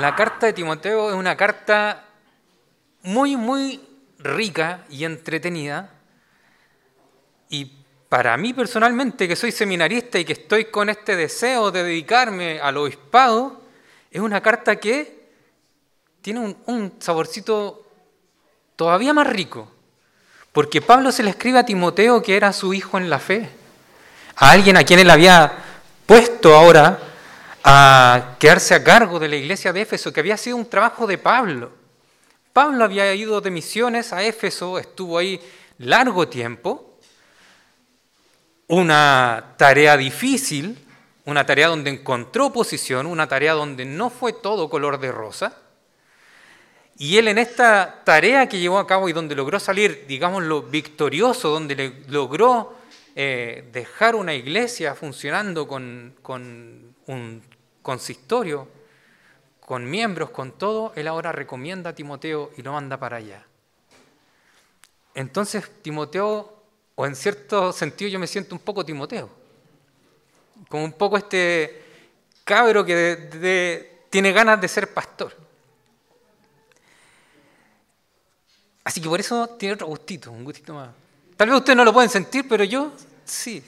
La carta de Timoteo es una carta muy, muy rica y entretenida. Y para mí personalmente, que soy seminarista y que estoy con este deseo de dedicarme al obispado, es una carta que tiene un, un saborcito todavía más rico. Porque Pablo se le escribe a Timoteo que era su hijo en la fe. A alguien a quien él había puesto ahora a quedarse a cargo de la iglesia de Éfeso, que había sido un trabajo de Pablo. Pablo había ido de misiones a Éfeso, estuvo ahí largo tiempo, una tarea difícil, una tarea donde encontró posición, una tarea donde no fue todo color de rosa. Y él en esta tarea que llevó a cabo y donde logró salir, digámoslo, victorioso, donde le logró eh, dejar una iglesia funcionando con, con un consistorio, con miembros, con todo, él ahora recomienda a Timoteo y lo manda para allá. Entonces Timoteo, o en cierto sentido yo me siento un poco Timoteo, como un poco este cabro que tiene ganas de ser pastor. Así que por eso tiene otro gustito, un gustito más. Tal vez ustedes no lo pueden sentir, pero yo sí.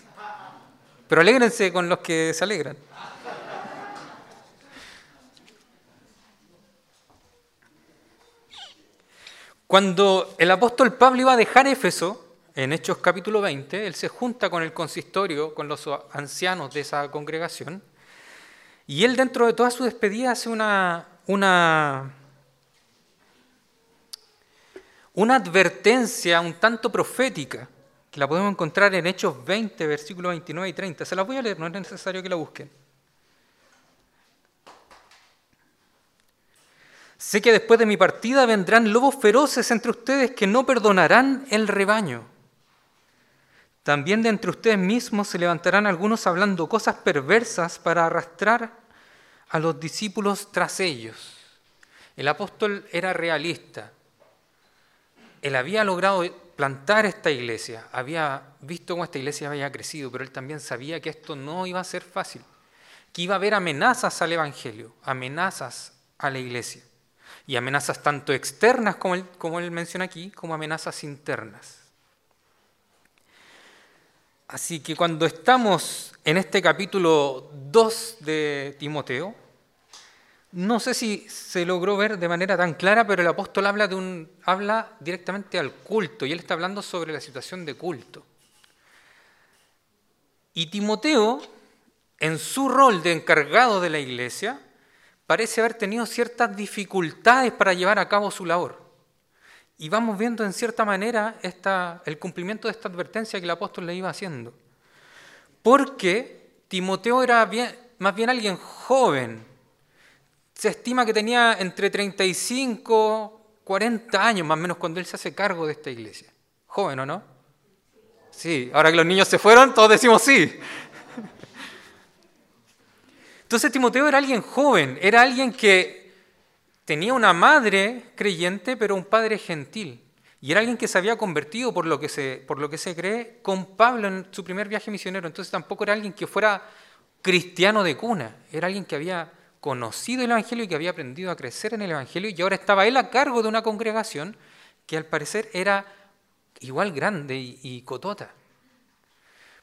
Pero alégrense con los que se alegran. Cuando el apóstol Pablo iba a dejar Éfeso, en Hechos capítulo 20, él se junta con el consistorio, con los ancianos de esa congregación, y él dentro de toda su despedida hace una, una, una advertencia un tanto profética, que la podemos encontrar en Hechos 20, versículos 29 y 30. Se las voy a leer, no es necesario que la busquen. Sé que después de mi partida vendrán lobos feroces entre ustedes que no perdonarán el rebaño. También de entre ustedes mismos se levantarán algunos hablando cosas perversas para arrastrar a los discípulos tras ellos. El apóstol era realista. Él había logrado plantar esta iglesia, había visto cómo esta iglesia había crecido, pero él también sabía que esto no iba a ser fácil, que iba a haber amenazas al Evangelio, amenazas a la iglesia, y amenazas tanto externas, como él, como él menciona aquí, como amenazas internas. Así que cuando estamos en este capítulo 2 de Timoteo, no sé si se logró ver de manera tan clara, pero el apóstol habla, de un, habla directamente al culto y él está hablando sobre la situación de culto. Y Timoteo, en su rol de encargado de la iglesia, parece haber tenido ciertas dificultades para llevar a cabo su labor. Y vamos viendo en cierta manera el cumplimiento de esta advertencia que el apóstol le iba haciendo. Porque Timoteo era más bien alguien joven. Se estima que tenía entre 35, 40 años más o menos cuando él se hace cargo de esta iglesia. Joven, ¿o no? Sí, ahora que los niños se fueron, todos decimos sí. Entonces Timoteo era alguien joven, era alguien que tenía una madre creyente, pero un padre gentil. Y era alguien que se había convertido, por lo que se, por lo que se cree, con Pablo en su primer viaje misionero. Entonces tampoco era alguien que fuera cristiano de cuna, era alguien que había conocido el Evangelio y que había aprendido a crecer en el Evangelio y ahora estaba él a cargo de una congregación que al parecer era igual grande y, y cotota.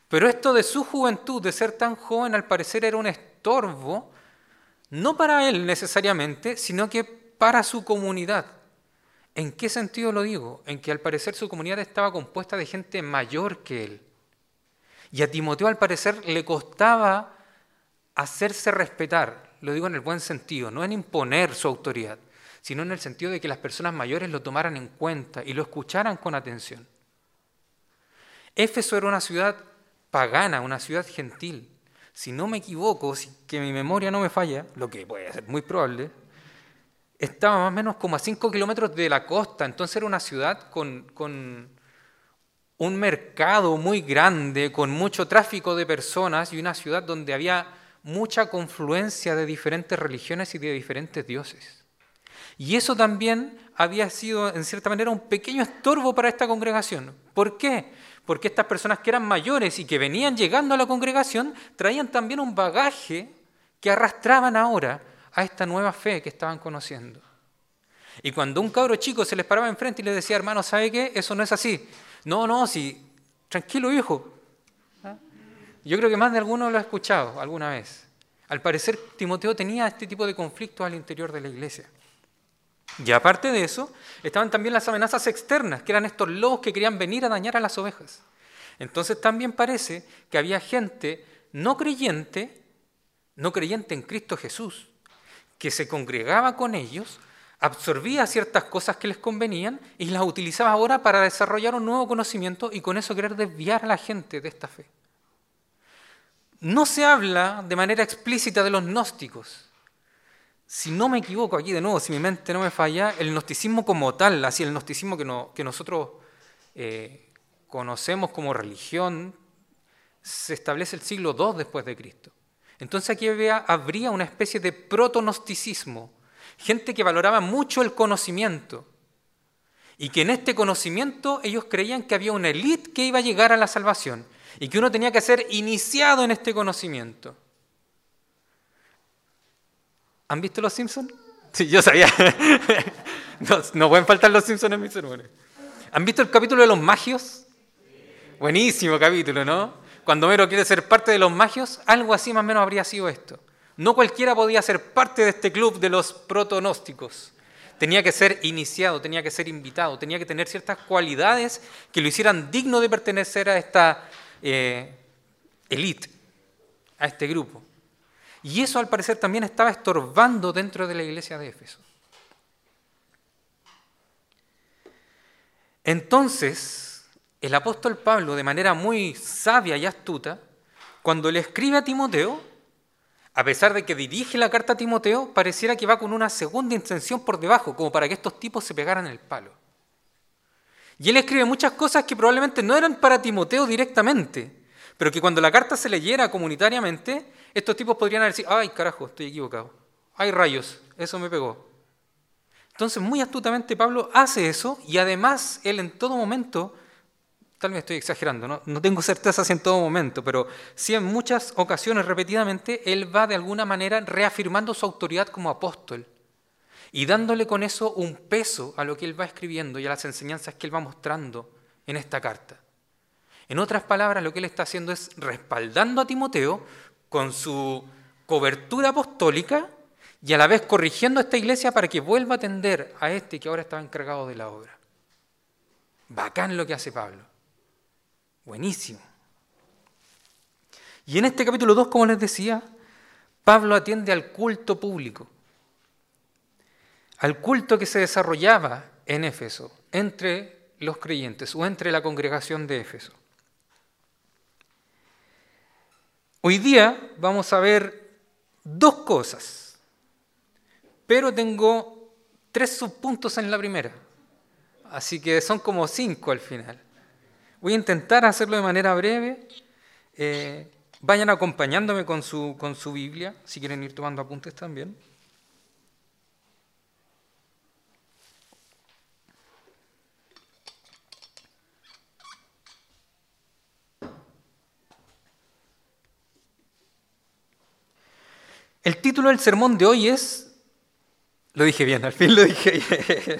Pero esto de su juventud, de ser tan joven, al parecer era un estorbo, no para él necesariamente, sino que para su comunidad. ¿En qué sentido lo digo? En que al parecer su comunidad estaba compuesta de gente mayor que él. Y a Timoteo al parecer le costaba hacerse respetar, lo digo en el buen sentido, no en imponer su autoridad, sino en el sentido de que las personas mayores lo tomaran en cuenta y lo escucharan con atención. Éfeso era una ciudad pagana, una ciudad gentil. Si no me equivoco, si que mi memoria no me falla, lo que puede ser muy probable, estaba más o menos como a 5 kilómetros de la costa, entonces era una ciudad con, con un mercado muy grande, con mucho tráfico de personas y una ciudad donde había mucha confluencia de diferentes religiones y de diferentes dioses. Y eso también había sido, en cierta manera, un pequeño estorbo para esta congregación. ¿Por qué? Porque estas personas que eran mayores y que venían llegando a la congregación traían también un bagaje que arrastraban ahora a esta nueva fe que estaban conociendo. Y cuando un cabro chico se les paraba enfrente y les decía, hermano, ¿sabe qué? Eso no es así. No, no, sí, tranquilo hijo. Yo creo que más de alguno lo ha escuchado alguna vez. Al parecer Timoteo tenía este tipo de conflictos al interior de la iglesia. Y aparte de eso, estaban también las amenazas externas, que eran estos lobos que querían venir a dañar a las ovejas. Entonces también parece que había gente no creyente, no creyente en Cristo Jesús, que se congregaba con ellos, absorbía ciertas cosas que les convenían y las utilizaba ahora para desarrollar un nuevo conocimiento y con eso querer desviar a la gente de esta fe. No se habla de manera explícita de los gnósticos. Si no me equivoco aquí de nuevo, si mi mente no me falla, el gnosticismo como tal, así el gnosticismo que, que nosotros eh, conocemos como religión, se establece el siglo II después de Cristo. Entonces aquí habría una especie de proto-gnosticismo, gente que valoraba mucho el conocimiento y que en este conocimiento ellos creían que había una élite que iba a llegar a la salvación y que uno tenía que ser iniciado en este conocimiento. ¿Han visto los Simpsons? Sí, yo sabía. no, pueden faltar los Simpsons en mis sermones. ¿Han visto el capítulo de los magios? Buenísimo capítulo, ¿no? Cuando Mero quiere ser parte de los magios, algo así más o menos habría sido esto. No cualquiera podía ser parte de este club de los protonósticos. Tenía que ser iniciado, tenía que ser invitado, tenía que tener ciertas cualidades que lo hicieran digno de pertenecer a esta eh, elite, a este grupo. Y eso al parecer también estaba estorbando dentro de la iglesia de Éfeso. Entonces, el apóstol Pablo, de manera muy sabia y astuta, cuando le escribe a Timoteo, a pesar de que dirige la carta a Timoteo, pareciera que va con una segunda intención por debajo, como para que estos tipos se pegaran el palo. Y él escribe muchas cosas que probablemente no eran para Timoteo directamente, pero que cuando la carta se leyera comunitariamente, estos tipos podrían dicho, ay carajo, estoy equivocado. Ay rayos, eso me pegó. Entonces, muy astutamente Pablo hace eso y además él en todo momento, tal vez estoy exagerando, no, tengo certeza si en todo momento, pero sí en muchas ocasiones repetidamente, él va de alguna manera reafirmando su autoridad como apóstol y dándole con eso un peso a lo que él va escribiendo y a las enseñanzas que él va mostrando en esta carta. En otras palabras, lo que él está haciendo es respaldando a Timoteo con su cobertura apostólica y a la vez corrigiendo a esta iglesia para que vuelva a atender a este que ahora estaba encargado de la obra. Bacán lo que hace Pablo. Buenísimo. Y en este capítulo 2, como les decía, Pablo atiende al culto público, al culto que se desarrollaba en Éfeso, entre los creyentes o entre la congregación de Éfeso. Hoy día vamos a ver dos cosas, pero tengo tres subpuntos en la primera, así que son como cinco al final. Voy a intentar hacerlo de manera breve. Eh, vayan acompañándome con su, con su Biblia, si quieren ir tomando apuntes también. El título del sermón de hoy es, lo dije bien, al fin lo dije bien.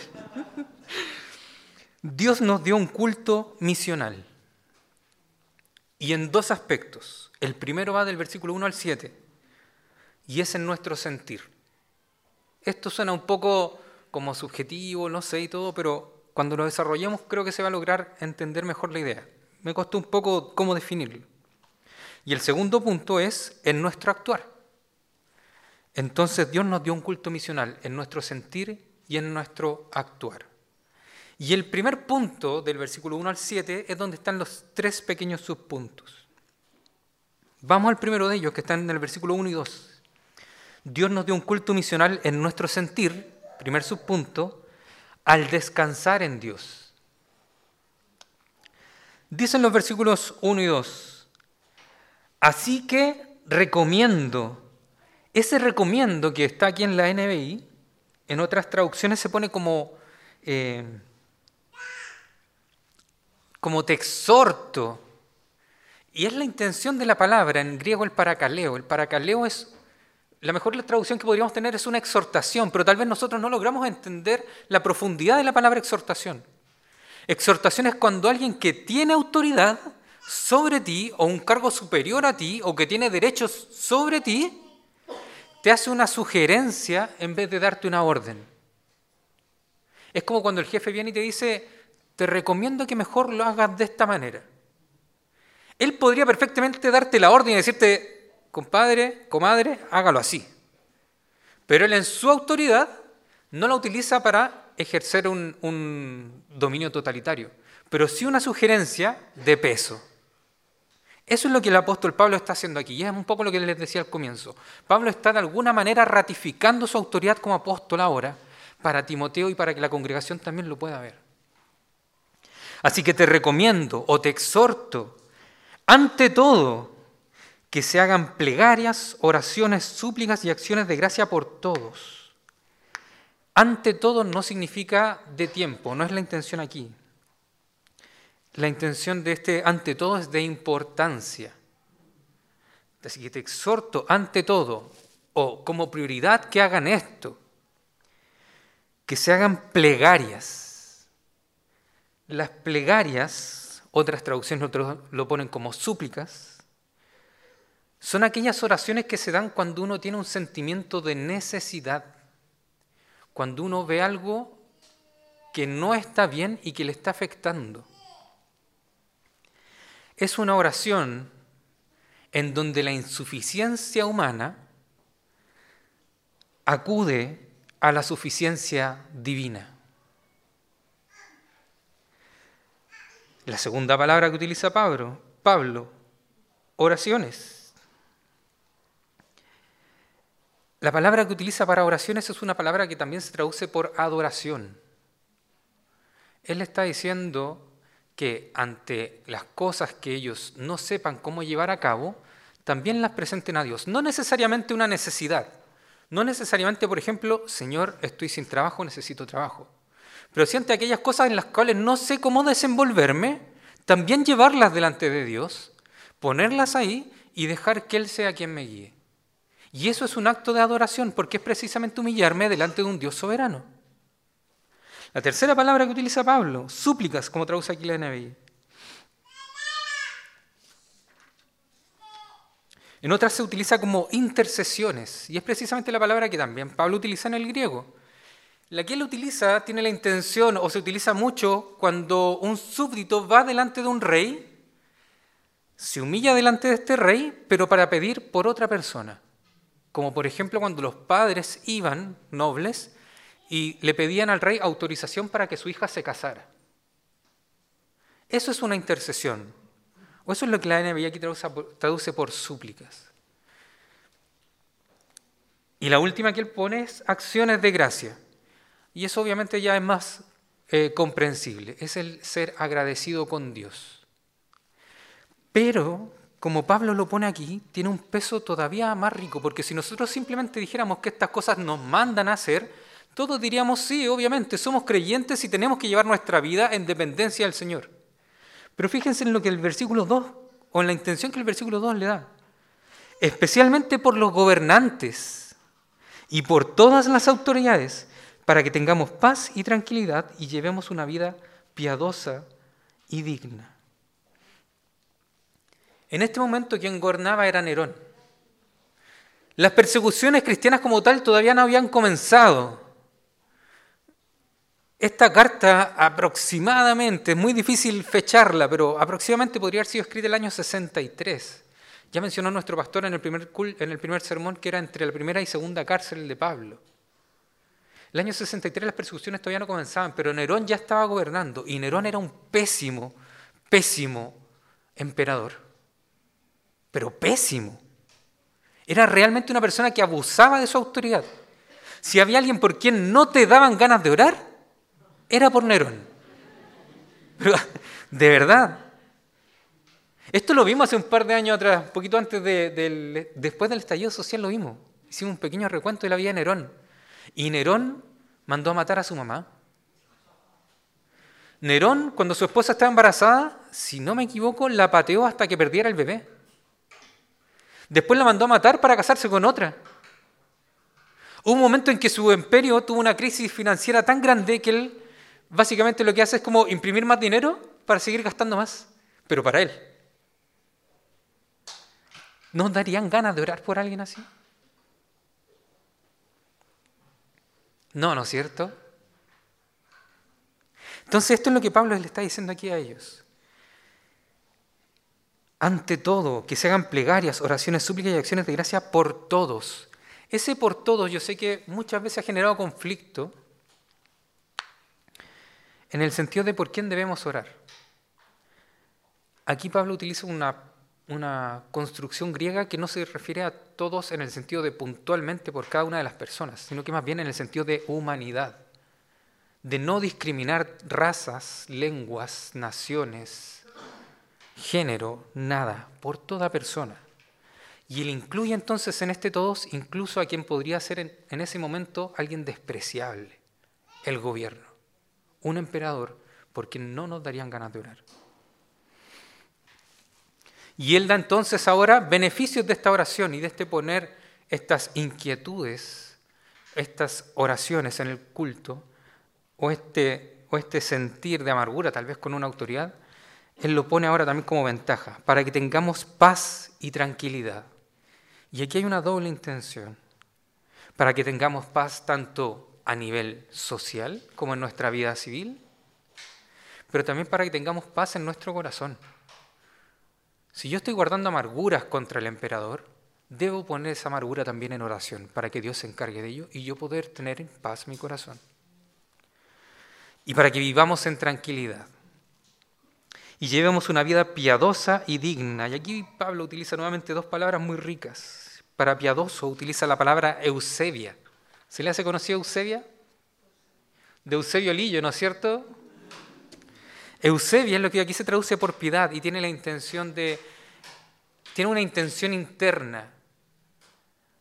Dios nos dio un culto misional. Y en dos aspectos. El primero va del versículo 1 al 7 y es en nuestro sentir. Esto suena un poco como subjetivo, no sé y todo, pero cuando lo desarrollemos creo que se va a lograr entender mejor la idea. Me costó un poco cómo definirlo. Y el segundo punto es en nuestro actuar. Entonces Dios nos dio un culto misional en nuestro sentir y en nuestro actuar. Y el primer punto del versículo 1 al 7 es donde están los tres pequeños subpuntos. Vamos al primero de ellos, que está en el versículo 1 y 2. Dios nos dio un culto misional en nuestro sentir, primer subpunto, al descansar en Dios. Dicen los versículos 1 y 2, así que recomiendo, ese recomiendo que está aquí en la NBI, en otras traducciones se pone como... Eh, como te exhorto. Y es la intención de la palabra, en griego el paracaleo. El paracaleo es, la mejor traducción que podríamos tener es una exhortación, pero tal vez nosotros no logramos entender la profundidad de la palabra exhortación. Exhortación es cuando alguien que tiene autoridad sobre ti o un cargo superior a ti o que tiene derechos sobre ti, te hace una sugerencia en vez de darte una orden. Es como cuando el jefe viene y te dice, te recomiendo que mejor lo hagas de esta manera. Él podría perfectamente darte la orden y decirte, compadre, comadre, hágalo así. Pero él en su autoridad no la utiliza para ejercer un, un dominio totalitario, pero sí una sugerencia de peso. Eso es lo que el apóstol Pablo está haciendo aquí, y es un poco lo que les decía al comienzo. Pablo está de alguna manera ratificando su autoridad como apóstol ahora para Timoteo y para que la congregación también lo pueda ver. Así que te recomiendo o te exhorto, ante todo, que se hagan plegarias, oraciones, súplicas y acciones de gracia por todos. Ante todo no significa de tiempo, no es la intención aquí. La intención de este ante todo es de importancia. Así que te exhorto ante todo, o como prioridad que hagan esto, que se hagan plegarias las plegarias, otras traducciones lo ponen como súplicas, son aquellas oraciones que se dan cuando uno tiene un sentimiento de necesidad, cuando uno ve algo que no está bien y que le está afectando. Es una oración en donde la insuficiencia humana acude a la suficiencia divina. La segunda palabra que utiliza Pablo, Pablo, oraciones. La palabra que utiliza para oraciones es una palabra que también se traduce por adoración. Él está diciendo que ante las cosas que ellos no sepan cómo llevar a cabo, también las presenten a Dios. No necesariamente una necesidad. No necesariamente, por ejemplo, Señor, estoy sin trabajo, necesito trabajo. Pero si ante aquellas cosas en las cuales no sé cómo desenvolverme, también llevarlas delante de Dios, ponerlas ahí y dejar que Él sea quien me guíe. Y eso es un acto de adoración porque es precisamente humillarme delante de un Dios soberano. La tercera palabra que utiliza Pablo, súplicas, como traduce aquí la NBI. En otras se utiliza como intercesiones, y es precisamente la palabra que también Pablo utiliza en el griego. La que él utiliza tiene la intención, o se utiliza mucho, cuando un súbdito va delante de un rey, se humilla delante de este rey, pero para pedir por otra persona. Como por ejemplo cuando los padres iban, nobles, y le pedían al rey autorización para que su hija se casara. Eso es una intercesión. O eso es lo que la NBI aquí traduce por súplicas. Y la última que él pone es acciones de gracia. Y eso obviamente ya es más eh, comprensible, es el ser agradecido con Dios. Pero, como Pablo lo pone aquí, tiene un peso todavía más rico, porque si nosotros simplemente dijéramos que estas cosas nos mandan a hacer, todos diríamos, sí, obviamente, somos creyentes y tenemos que llevar nuestra vida en dependencia del Señor. Pero fíjense en lo que el versículo 2, o en la intención que el versículo 2 le da. Especialmente por los gobernantes y por todas las autoridades, para que tengamos paz y tranquilidad y llevemos una vida piadosa y digna. En este momento quien gobernaba era Nerón. Las persecuciones cristianas como tal todavía no habían comenzado. Esta carta aproximadamente, es muy difícil fecharla, pero aproximadamente podría haber sido escrita el año 63. Ya mencionó nuestro pastor en el primer, en el primer sermón que era entre la primera y segunda cárcel de Pablo. El año 63 las persecuciones todavía no comenzaban, pero Nerón ya estaba gobernando y Nerón era un pésimo, pésimo emperador. Pero pésimo. Era realmente una persona que abusaba de su autoridad. Si había alguien por quien no te daban ganas de orar, era por Nerón. Pero, de verdad. Esto lo vimos hace un par de años atrás, un poquito antes del, después del estallido social lo vimos. Hicimos un pequeño recuento de la vida de Nerón. Y Nerón mandó a matar a su mamá. Nerón, cuando su esposa estaba embarazada, si no me equivoco, la pateó hasta que perdiera el bebé. Después la mandó a matar para casarse con otra. Hubo un momento en que su imperio tuvo una crisis financiera tan grande que él básicamente lo que hace es como imprimir más dinero para seguir gastando más, pero para él. ¿No darían ganas de orar por alguien así? No, ¿no es cierto? Entonces esto es lo que Pablo le está diciendo aquí a ellos. Ante todo, que se hagan plegarias, oraciones, súplicas y acciones de gracia por todos. Ese por todos yo sé que muchas veces ha generado conflicto en el sentido de por quién debemos orar. Aquí Pablo utiliza una una construcción griega que no se refiere a todos en el sentido de puntualmente por cada una de las personas, sino que más bien en el sentido de humanidad, de no discriminar razas, lenguas, naciones, género, nada, por toda persona. Y él incluye entonces en este todos incluso a quien podría ser en, en ese momento alguien despreciable, el gobierno, un emperador, porque no nos darían ganas de orar. Y Él da entonces ahora beneficios de esta oración y de este poner estas inquietudes, estas oraciones en el culto, o este, o este sentir de amargura, tal vez con una autoridad, Él lo pone ahora también como ventaja, para que tengamos paz y tranquilidad. Y aquí hay una doble intención, para que tengamos paz tanto a nivel social como en nuestra vida civil, pero también para que tengamos paz en nuestro corazón. Si yo estoy guardando amarguras contra el emperador, debo poner esa amargura también en oración para que Dios se encargue de ello y yo poder tener en paz mi corazón. Y para que vivamos en tranquilidad. Y llevemos una vida piadosa y digna. Y aquí Pablo utiliza nuevamente dos palabras muy ricas. Para piadoso utiliza la palabra Eusebia. ¿Se le hace conocida Eusebia? De Eusebio Lillo, ¿no es cierto? Eusebia es lo que aquí se traduce por piedad y tiene la intención de, tiene una intención interna.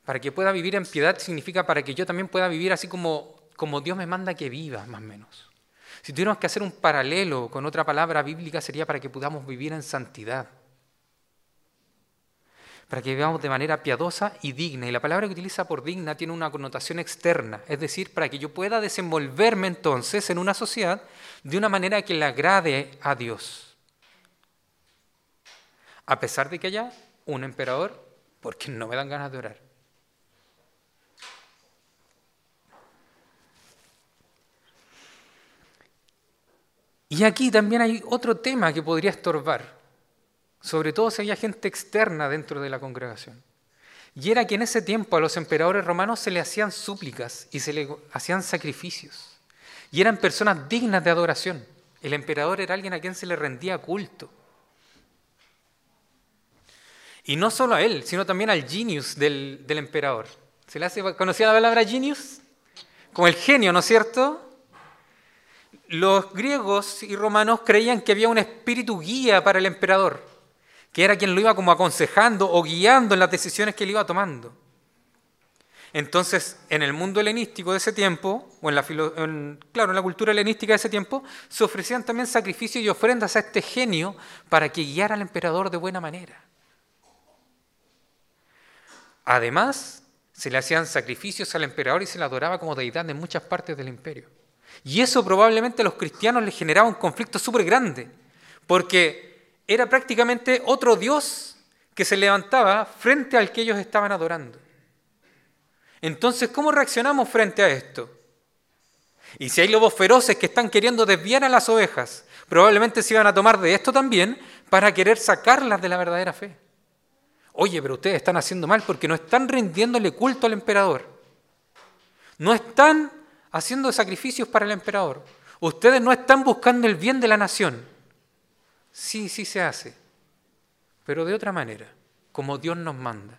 Para que pueda vivir en piedad significa para que yo también pueda vivir así como, como Dios me manda que viva, más o menos. Si tuviéramos que hacer un paralelo con otra palabra bíblica sería para que podamos vivir en santidad para que vivamos de manera piadosa y digna. Y la palabra que utiliza por digna tiene una connotación externa, es decir, para que yo pueda desenvolverme entonces en una sociedad de una manera que le agrade a Dios. A pesar de que haya un emperador, porque no me dan ganas de orar. Y aquí también hay otro tema que podría estorbar sobre todo si había gente externa dentro de la congregación. Y era que en ese tiempo a los emperadores romanos se le hacían súplicas y se le hacían sacrificios. Y eran personas dignas de adoración. El emperador era alguien a quien se le rendía culto. Y no solo a él, sino también al genius del, emperador. ¿Se le hace conocida la palabra genius? Como el genio, ¿no es cierto? Los griegos y romanos creían que había un espíritu guía para el emperador que era quien lo iba como aconsejando o guiando en las decisiones que él iba tomando. Entonces, en el mundo helenístico de ese tiempo, o en la, en la cultura helenística de ese tiempo, se ofrecían también sacrificios y ofrendas a este genio para que guiara al emperador de buena manera. Además, se le hacían sacrificios al emperador y se le adoraba como deidad en muchas partes del imperio. Y eso probablemente a los cristianos les generaba un conflicto súper grande, porque era prácticamente otro Dios que se levantaba frente al que ellos estaban adorando. Entonces, ¿cómo reaccionamos frente a esto? Y si hay lobos feroces que están queriendo desviar a las ovejas, probablemente se iban a tomar de esto también para querer sacarlas de la verdadera fe. Oye, pero ustedes están haciendo mal porque no están rindiéndole culto al emperador. No están haciendo sacrificios para el emperador. Ustedes no están buscando el bien de la nación. Sí, sí se hace, pero de otra manera, como Dios nos manda.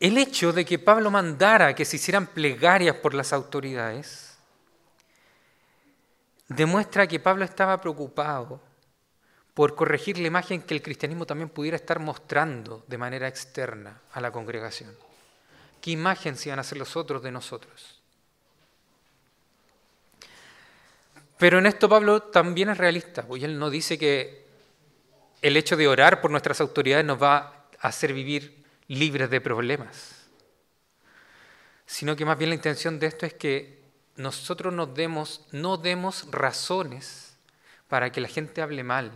El hecho de que Pablo mandara que se hicieran plegarias por las autoridades demuestra que Pablo estaba preocupado por corregir la imagen que el cristianismo también pudiera estar mostrando de manera externa a la congregación. ¿Qué imagen se iban a hacer los otros de nosotros? Pero en esto Pablo también es realista, porque él no dice que el hecho de orar por nuestras autoridades nos va a hacer vivir libres de problemas, sino que más bien la intención de esto es que nosotros nos demos, no demos razones para que la gente hable mal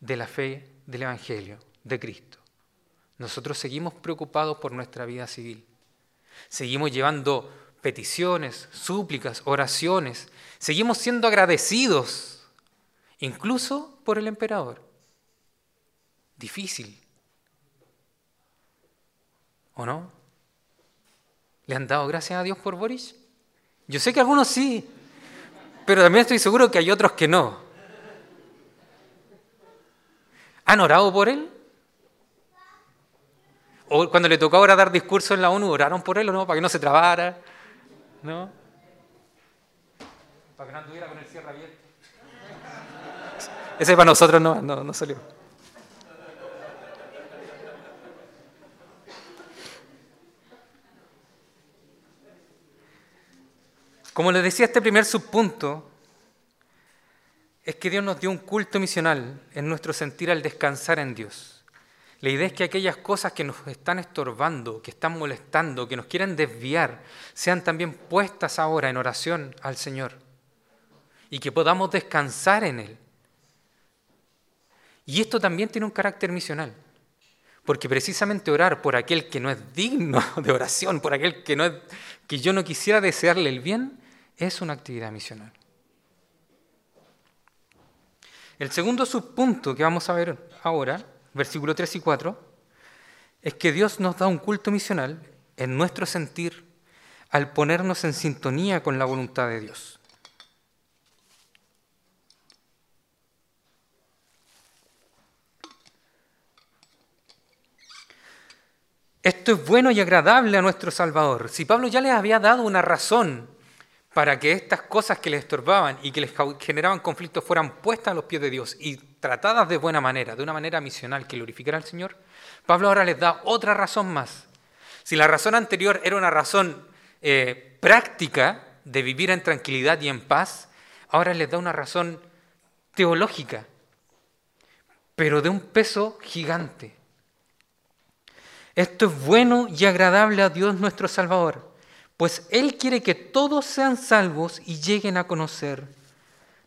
de la fe del Evangelio, de Cristo. Nosotros seguimos preocupados por nuestra vida civil. Seguimos llevando peticiones, súplicas, oraciones. Seguimos siendo agradecidos, incluso por el emperador. Difícil. ¿O no? ¿Le han dado gracias a Dios por Boris? Yo sé que algunos sí, pero también estoy seguro que hay otros que no. ¿Han orado por él? ¿O cuando le tocó ahora dar discurso en la ONU, oraron por él o no? Para que no se trabara. ¿No? Para que no anduviera con el cierre abierto. Ese para nosotros no, no, no salió. Como les decía, este primer subpunto es que Dios nos dio un culto misional en nuestro sentir al descansar en Dios. La idea es que aquellas cosas que nos están estorbando, que están molestando, que nos quieren desviar, sean también puestas ahora en oración al Señor y que podamos descansar en Él. Y esto también tiene un carácter misional, porque precisamente orar por aquel que no es digno de oración, por aquel que, no es, que yo no quisiera desearle el bien, es una actividad misional. El segundo subpunto que vamos a ver ahora, versículo 3 y 4, es que Dios nos da un culto misional en nuestro sentir al ponernos en sintonía con la voluntad de Dios. Esto es bueno y agradable a nuestro Salvador. Si Pablo ya les había dado una razón para que estas cosas que les estorbaban y que les generaban conflictos fueran puestas a los pies de Dios y tratadas de buena manera, de una manera misional que glorificara al Señor, Pablo ahora les da otra razón más. Si la razón anterior era una razón eh, práctica de vivir en tranquilidad y en paz, ahora les da una razón teológica, pero de un peso gigante. Esto es bueno y agradable a Dios nuestro Salvador pues Él quiere que todos sean salvos y lleguen a conocer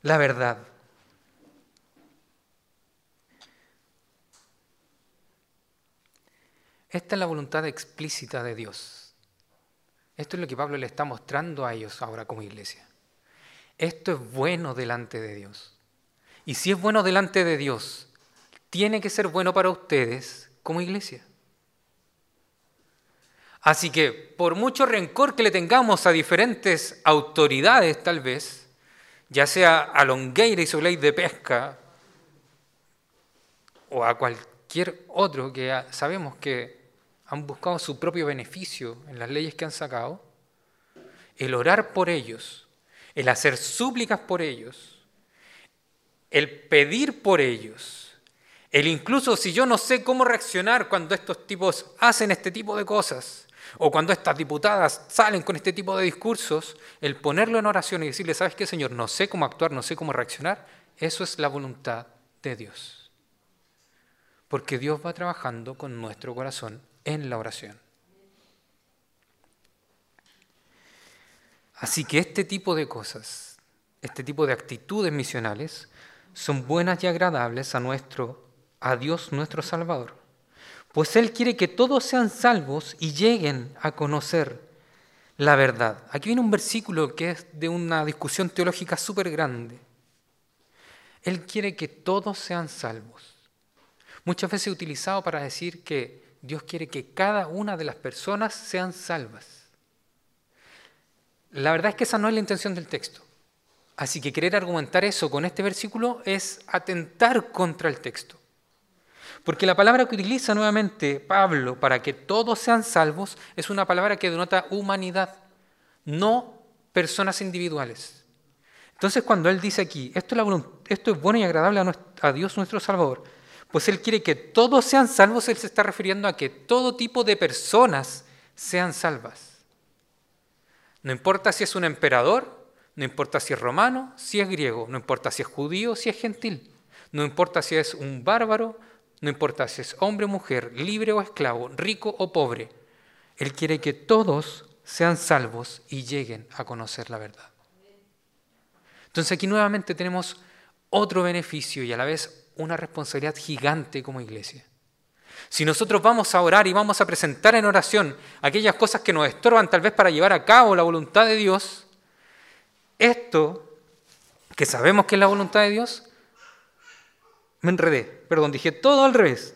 la verdad. Esta es la voluntad explícita de Dios. Esto es lo que Pablo le está mostrando a ellos ahora como iglesia. Esto es bueno delante de Dios. Y si es bueno delante de Dios, tiene que ser bueno para ustedes como iglesia. Así que por mucho rencor que le tengamos a diferentes autoridades tal vez, ya sea a Longueira y su ley de pesca, o a cualquier otro que sabemos que han buscado su propio beneficio en las leyes que han sacado, el orar por ellos, el hacer súplicas por ellos, el pedir por ellos, el incluso si yo no sé cómo reaccionar cuando estos tipos hacen este tipo de cosas, o cuando estas diputadas salen con este tipo de discursos, el ponerlo en oración y decirle, ¿sabes qué, Señor? No sé cómo actuar, no sé cómo reaccionar, eso es la voluntad de Dios. Porque Dios va trabajando con nuestro corazón en la oración. Así que este tipo de cosas, este tipo de actitudes misionales, son buenas y agradables a nuestro, a Dios nuestro Salvador. Pues Él quiere que todos sean salvos y lleguen a conocer la verdad. Aquí viene un versículo que es de una discusión teológica súper grande. Él quiere que todos sean salvos. Muchas veces utilizado para decir que Dios quiere que cada una de las personas sean salvas. La verdad es que esa no es la intención del texto. Así que querer argumentar eso con este versículo es atentar contra el texto. Porque la palabra que utiliza nuevamente Pablo para que todos sean salvos es una palabra que denota humanidad, no personas individuales. Entonces cuando él dice aquí, esto es, esto es bueno y agradable a Dios nuestro Salvador, pues él quiere que todos sean salvos, él se está refiriendo a que todo tipo de personas sean salvas. No importa si es un emperador, no importa si es romano, si es griego, no importa si es judío, si es gentil, no importa si es un bárbaro, no importa si es hombre o mujer, libre o esclavo, rico o pobre. Él quiere que todos sean salvos y lleguen a conocer la verdad. Entonces aquí nuevamente tenemos otro beneficio y a la vez una responsabilidad gigante como iglesia. Si nosotros vamos a orar y vamos a presentar en oración aquellas cosas que nos estorban tal vez para llevar a cabo la voluntad de Dios, esto, que sabemos que es la voluntad de Dios, me enredé, perdón, dije todo al revés.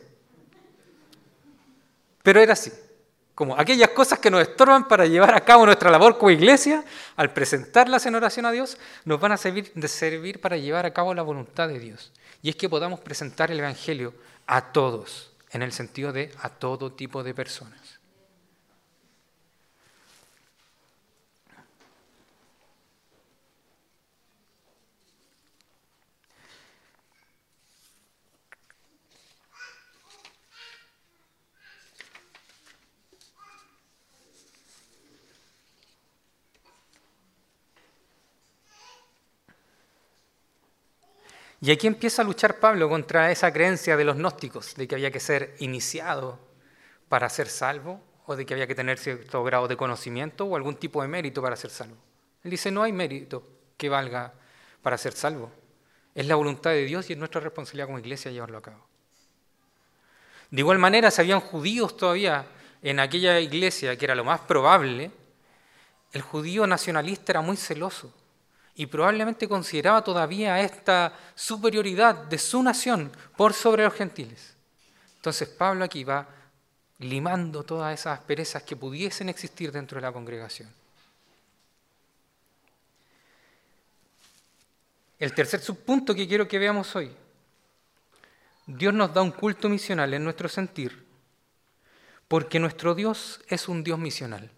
Pero era así, como aquellas cosas que nos estorban para llevar a cabo nuestra labor como iglesia, al presentarlas en oración a Dios, nos van a servir de servir para llevar a cabo la voluntad de Dios. Y es que podamos presentar el Evangelio a todos, en el sentido de a todo tipo de personas. Y aquí empieza a luchar Pablo contra esa creencia de los gnósticos, de que había que ser iniciado para ser salvo, o de que había que tener cierto grado de conocimiento o algún tipo de mérito para ser salvo. Él dice, no hay mérito que valga para ser salvo. Es la voluntad de Dios y es nuestra responsabilidad como iglesia llevarlo a cabo. De igual manera, si habían judíos todavía en aquella iglesia, que era lo más probable, el judío nacionalista era muy celoso y probablemente consideraba todavía esta superioridad de su nación por sobre los gentiles. Entonces Pablo aquí va limando todas esas asperezas que pudiesen existir dentro de la congregación. El tercer subpunto que quiero que veamos hoy. Dios nos da un culto misional en nuestro sentir porque nuestro Dios es un Dios misional.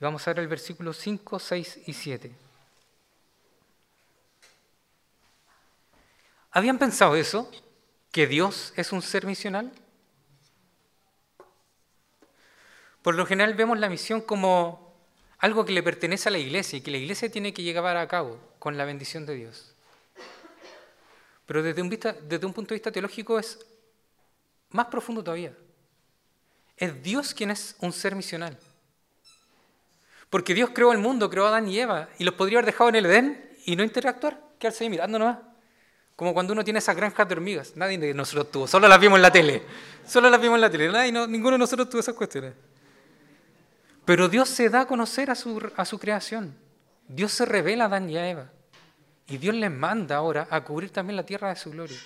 Vamos a ver el versículo 5, 6 y 7. ¿Habían pensado eso? ¿Que Dios es un ser misional? Por lo general vemos la misión como algo que le pertenece a la iglesia y que la iglesia tiene que llevar a cabo con la bendición de Dios. Pero desde un, desde un punto de vista teológico es más profundo todavía. Es Dios quien es un ser misional. Porque Dios creó el mundo, creó a Adán y Eva, y los podría haber dejado en el Edén y no interactuar, quedarse ahí mirando nomás. Como cuando uno tiene esas granjas de hormigas. Nadie de nosotros tuvo, solo las vimos en la tele. Solo las vimos en la tele. Nadie, ninguno de nosotros tuvo esas cuestiones. Pero Dios se da a conocer a su, a su creación. Dios se revela a Adán y a Eva. Y Dios les manda ahora a cubrir también la tierra de su gloria.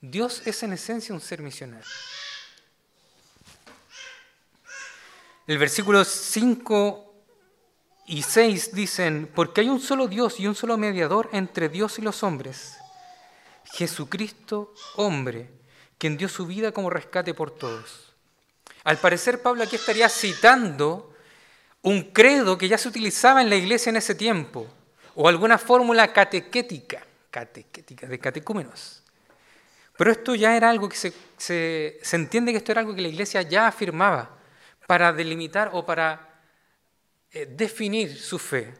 Dios es en esencia un ser misionero. El versículo 5 y 6 dicen, porque hay un solo Dios y un solo mediador entre Dios y los hombres, Jesucristo hombre, quien dio su vida como rescate por todos. Al parecer Pablo aquí estaría citando un credo que ya se utilizaba en la iglesia en ese tiempo, o alguna fórmula catequética, catequética de catecúmenos. Pero esto ya era algo que se, se, se entiende que esto era algo que la iglesia ya afirmaba para delimitar o para eh, definir su fe,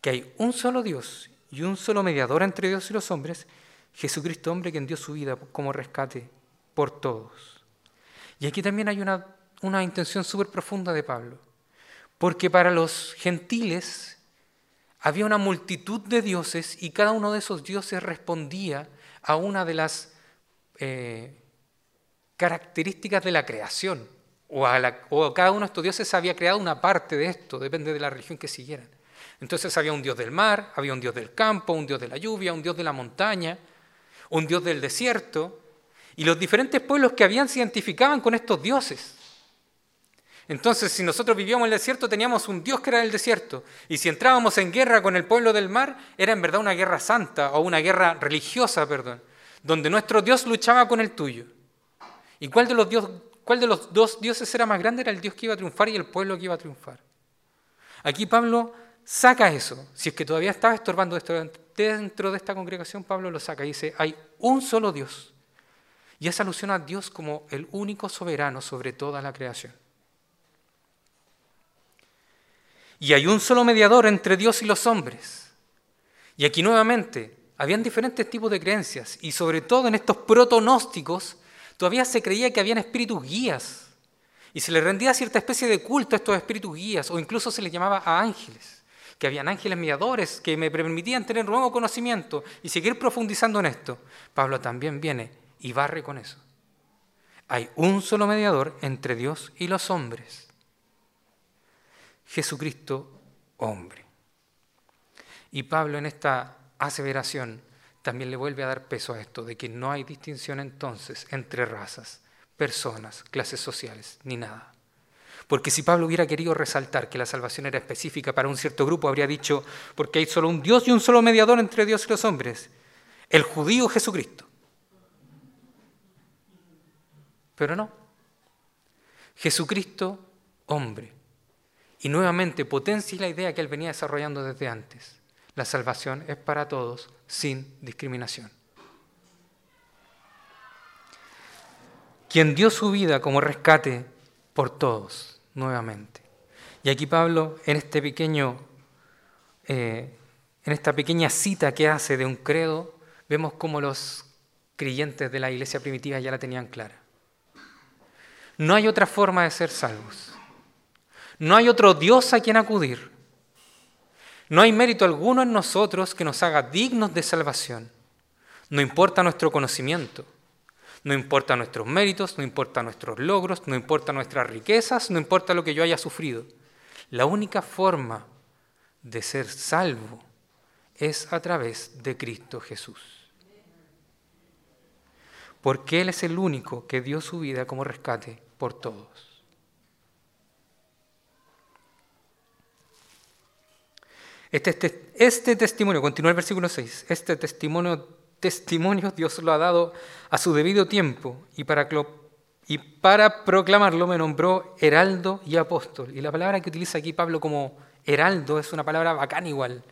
que hay un solo Dios y un solo mediador entre Dios y los hombres, Jesucristo hombre quien dio su vida como rescate por todos. Y aquí también hay una, una intención súper profunda de Pablo, Porque para los gentiles había una multitud de dioses y cada uno de esos dioses respondía a una de las eh, características de la creación. O, a cada uno de estos dioses había creado una parte de esto, depende de la religión que siguieran. Entonces había un dios del mar, había un dios del campo, un dios de la lluvia, un dios de la montaña, un dios del desierto, y los diferentes pueblos que habían se identificaban con estos dioses. Entonces, si nosotros vivíamos en el desierto, teníamos un Dios que era el desierto. Y si entrábamos en guerra con el pueblo del mar, era en verdad una guerra santa o una guerra religiosa, perdón, donde nuestro Dios luchaba con el tuyo. ¿Y cuál de los, dios, cuál de los dos dioses era más grande? Era el Dios que iba a triunfar y el pueblo que iba a triunfar. Aquí Pablo saca eso. Si es que todavía estaba estorbando esto dentro de esta congregación, Pablo lo saca y dice, hay un solo Dios. Y es alusión a Dios como el único soberano sobre toda la creación. Y hay un solo mediador entre Dios y los hombres. Y aquí nuevamente, habían diferentes tipos de creencias, y sobre todo en estos protonósticos, todavía se creía que habían espíritus guías, y se le rendía cierta especie de culto a estos espíritus guías, o incluso se les llamaba a ángeles, que habían ángeles mediadores que me permitían tener nuevo conocimiento y seguir profundizando en esto. Pablo también viene y barre con eso. Hay un solo mediador entre Dios y los hombres Jesucristo hombre. Y Pablo en esta aseveración también le vuelve a dar peso a esto, de que no hay distinción entonces entre razas, personas, clases sociales, ni nada. Porque si Pablo hubiera querido resaltar que la salvación era específica para un cierto grupo, habría dicho, porque hay solo un Dios y un solo mediador entre Dios y los hombres, el judío Jesucristo. Pero no. Jesucristo, hombre, y nuevamente potencia la idea que él venía desarrollando desde antes. La salvación es para todos sin discriminación. Quien dio su vida como rescate por todos, nuevamente. Y aquí Pablo, en este pequeño, eh, en esta pequeña cita que hace de un credo, vemos cómo los creyentes de la iglesia primitiva ya la tenían clara. No hay otra forma de ser salvos. No hay otro Dios a quien acudir. No hay mérito alguno en nosotros que nos haga dignos de salvación. No importa nuestro conocimiento, no importa nuestros méritos, no importa nuestros logros, no importa nuestras riquezas, no importa lo que yo haya sufrido. La única forma de ser salvo es a través de Cristo Jesús. Porque Él es el único que dio su vida como rescate por todos. Este, este, este, testimonio, continúa el versículo 6, este testimonio, testimonio Dios lo ha dado a su debido tiempo y para, y para proclamarlo me nombró heraldo y apóstol. Y la palabra que utiliza aquí Pablo como heraldo es una palabra bacán igual,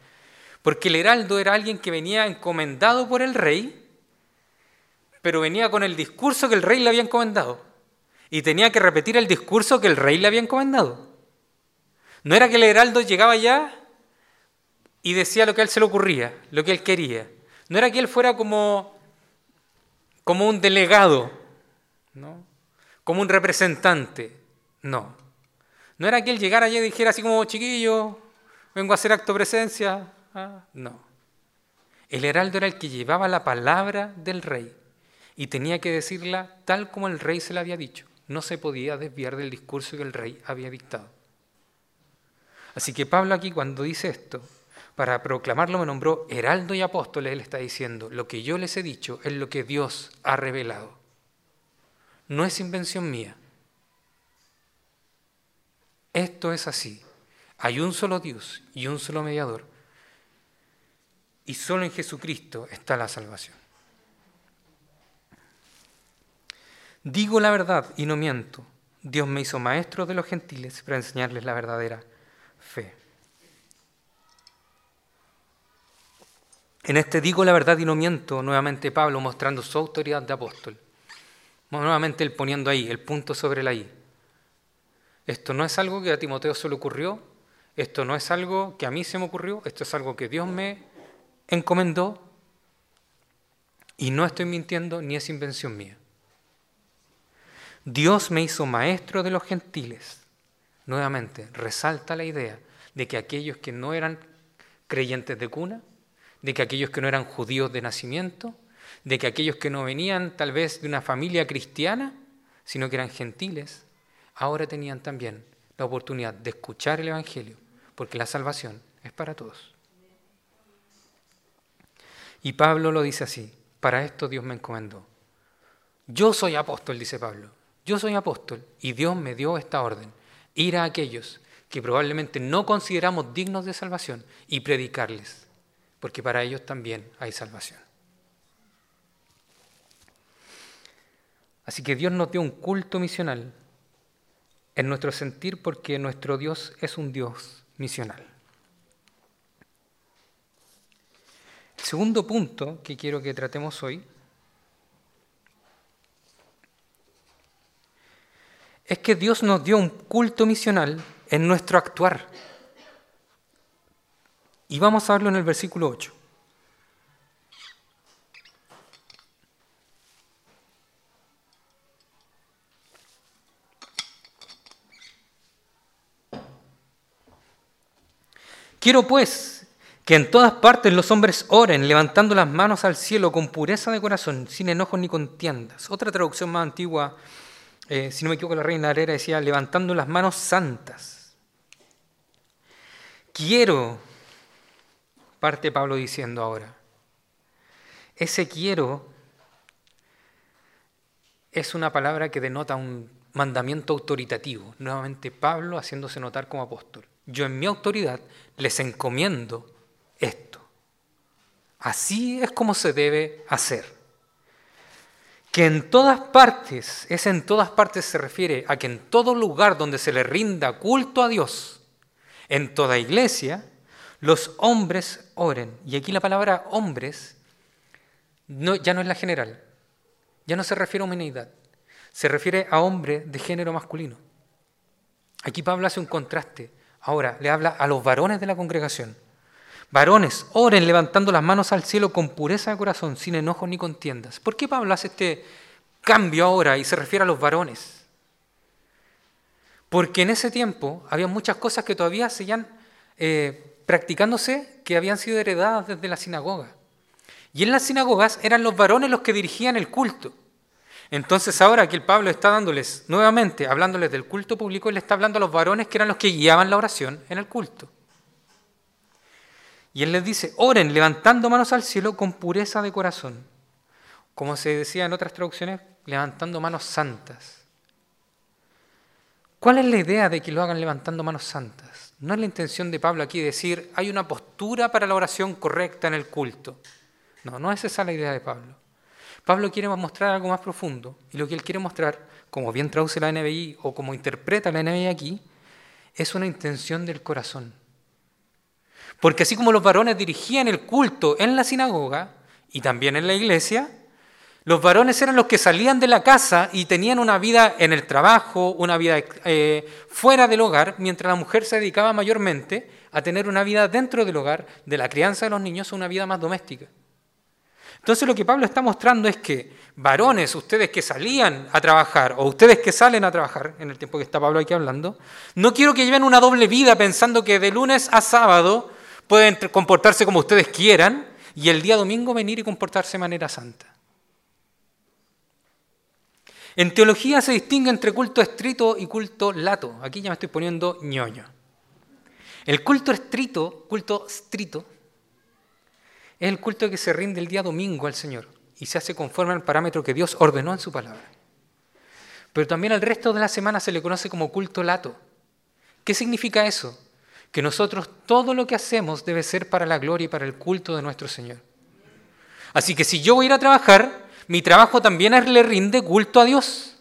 porque el heraldo era alguien que venía encomendado por el rey, pero venía con el discurso que el rey le había encomendado y tenía que repetir el discurso que el rey le había encomendado. No era que el heraldo llegaba ya y decía lo que a él se le ocurría, lo que él quería. No era que él fuera como, como un delegado, ¿no? como un representante, no. No era que él llegara allí y dijera así como, chiquillo, vengo a hacer acto presencia. Ah, no. El heraldo era el que llevaba la palabra del rey y tenía que decirla tal como el rey se la había dicho. No se podía desviar del discurso que el rey había dictado. Así que Pablo aquí cuando dice esto, para proclamarlo me nombró heraldo y apóstol, él está diciendo, lo que yo les he dicho es lo que Dios ha revelado. No es invención mía. Esto es así. Hay un solo Dios y un solo mediador. Y solo en Jesucristo está la salvación. Digo la verdad y no miento. Dios me hizo maestro de los gentiles para enseñarles la verdadera fe. En este digo la verdad y no miento, nuevamente Pablo mostrando su autoridad de apóstol. Nuevamente él poniendo ahí el punto sobre la I. Esto no es algo que a Timoteo se le ocurrió, esto no es algo que a mí se me ocurrió, esto es algo que Dios me encomendó y no estoy mintiendo ni es invención mía. Dios me hizo maestro de los gentiles nuevamente, resalta la idea de que aquellos que no eran creyentes de cuna, de que aquellos que no eran judíos de nacimiento, de que aquellos que no venían tal vez de una familia cristiana, sino que eran gentiles, ahora tenían también la oportunidad de escuchar el Evangelio, porque la salvación es para todos. Y Pablo lo dice así, para esto Dios me encomendó. Yo soy apóstol, dice Pablo, yo soy apóstol y Dios me dio esta orden, ir a aquellos que probablemente no consideramos dignos de salvación y predicarles, porque para ellos también hay salvación. Así que Dios nos dio un culto misional en nuestro sentir porque nuestro Dios es un Dios misional. El segundo punto que quiero que tratemos hoy es que Dios nos dio un culto misional en nuestro actuar. Y vamos a verlo en el versículo 8. Quiero pues que en todas partes los hombres oren, levantando las manos al cielo con pureza de corazón, sin enojos ni contiendas. Otra traducción más antigua, eh, si no me equivoco, la reina Arera decía, levantando las manos santas. Quiero, parte Pablo diciendo ahora, ese quiero es una palabra que denota un mandamiento autoritativo. Nuevamente Pablo haciéndose notar como apóstol. Yo en mi autoridad les encomiendo esto. Así es como se debe hacer. Que en todas partes, es en todas partes se refiere a que en todo lugar donde se le rinda culto a Dios, en toda iglesia, los hombres oren. Y aquí la palabra hombres ya no es la general, ya no se refiere a humanidad, se refiere a hombre de género masculino. Aquí Pablo hace un contraste Ahora le habla a los varones de la congregación. Varones, oren levantando las manos al cielo con pureza de corazón, sin enojo ni contiendas. ¿Por qué Pablo hace este cambio ahora y se refiere a los varones? Porque en ese tiempo había muchas cosas que todavía seguían eh, practicándose que habían sido heredadas desde la sinagoga. Y en las sinagogas eran los varones los que dirigían el culto. Entonces ahora que el Pablo está dándoles, nuevamente, hablándoles del culto público, él está hablando a los varones que eran los que guiaban la oración en el culto. Y él les dice, oren levantando manos al cielo con pureza de corazón. Como se decía en otras traducciones, levantando manos santas. ¿Cuál es la idea de que lo hagan levantando manos santas? No es la intención de Pablo aquí decir, hay una postura para la oración correcta en el culto. No, no es esa la idea de Pablo. Pablo quiere mostrar algo más profundo y lo que él quiere mostrar, como bien traduce la NBI o como interpreta la NBI aquí, es una intención del corazón. Porque así como los varones dirigían el culto en la sinagoga y también en la iglesia, los varones eran los que salían de la casa y tenían una vida en el trabajo, una vida eh, fuera del hogar, mientras la mujer se dedicaba mayormente a tener una vida dentro del hogar, de la crianza de los niños, una vida más doméstica. Entonces lo que Pablo está mostrando es que varones, ustedes que salían a trabajar o ustedes que salen a trabajar, en el tiempo que está Pablo aquí hablando, no quiero que lleven una doble vida pensando que de lunes a sábado pueden comportarse como ustedes quieran y el día domingo venir y comportarse de manera santa. En teología se distingue entre culto estrito y culto lato. Aquí ya me estoy poniendo ñoño. El culto estrito, culto estrito, es el culto que se rinde el día domingo al Señor y se hace conforme al parámetro que Dios ordenó en su palabra. Pero también al resto de la semana se le conoce como culto lato. ¿Qué significa eso? Que nosotros todo lo que hacemos debe ser para la gloria y para el culto de nuestro Señor. Así que si yo voy a ir a trabajar, mi trabajo también le rinde culto a Dios.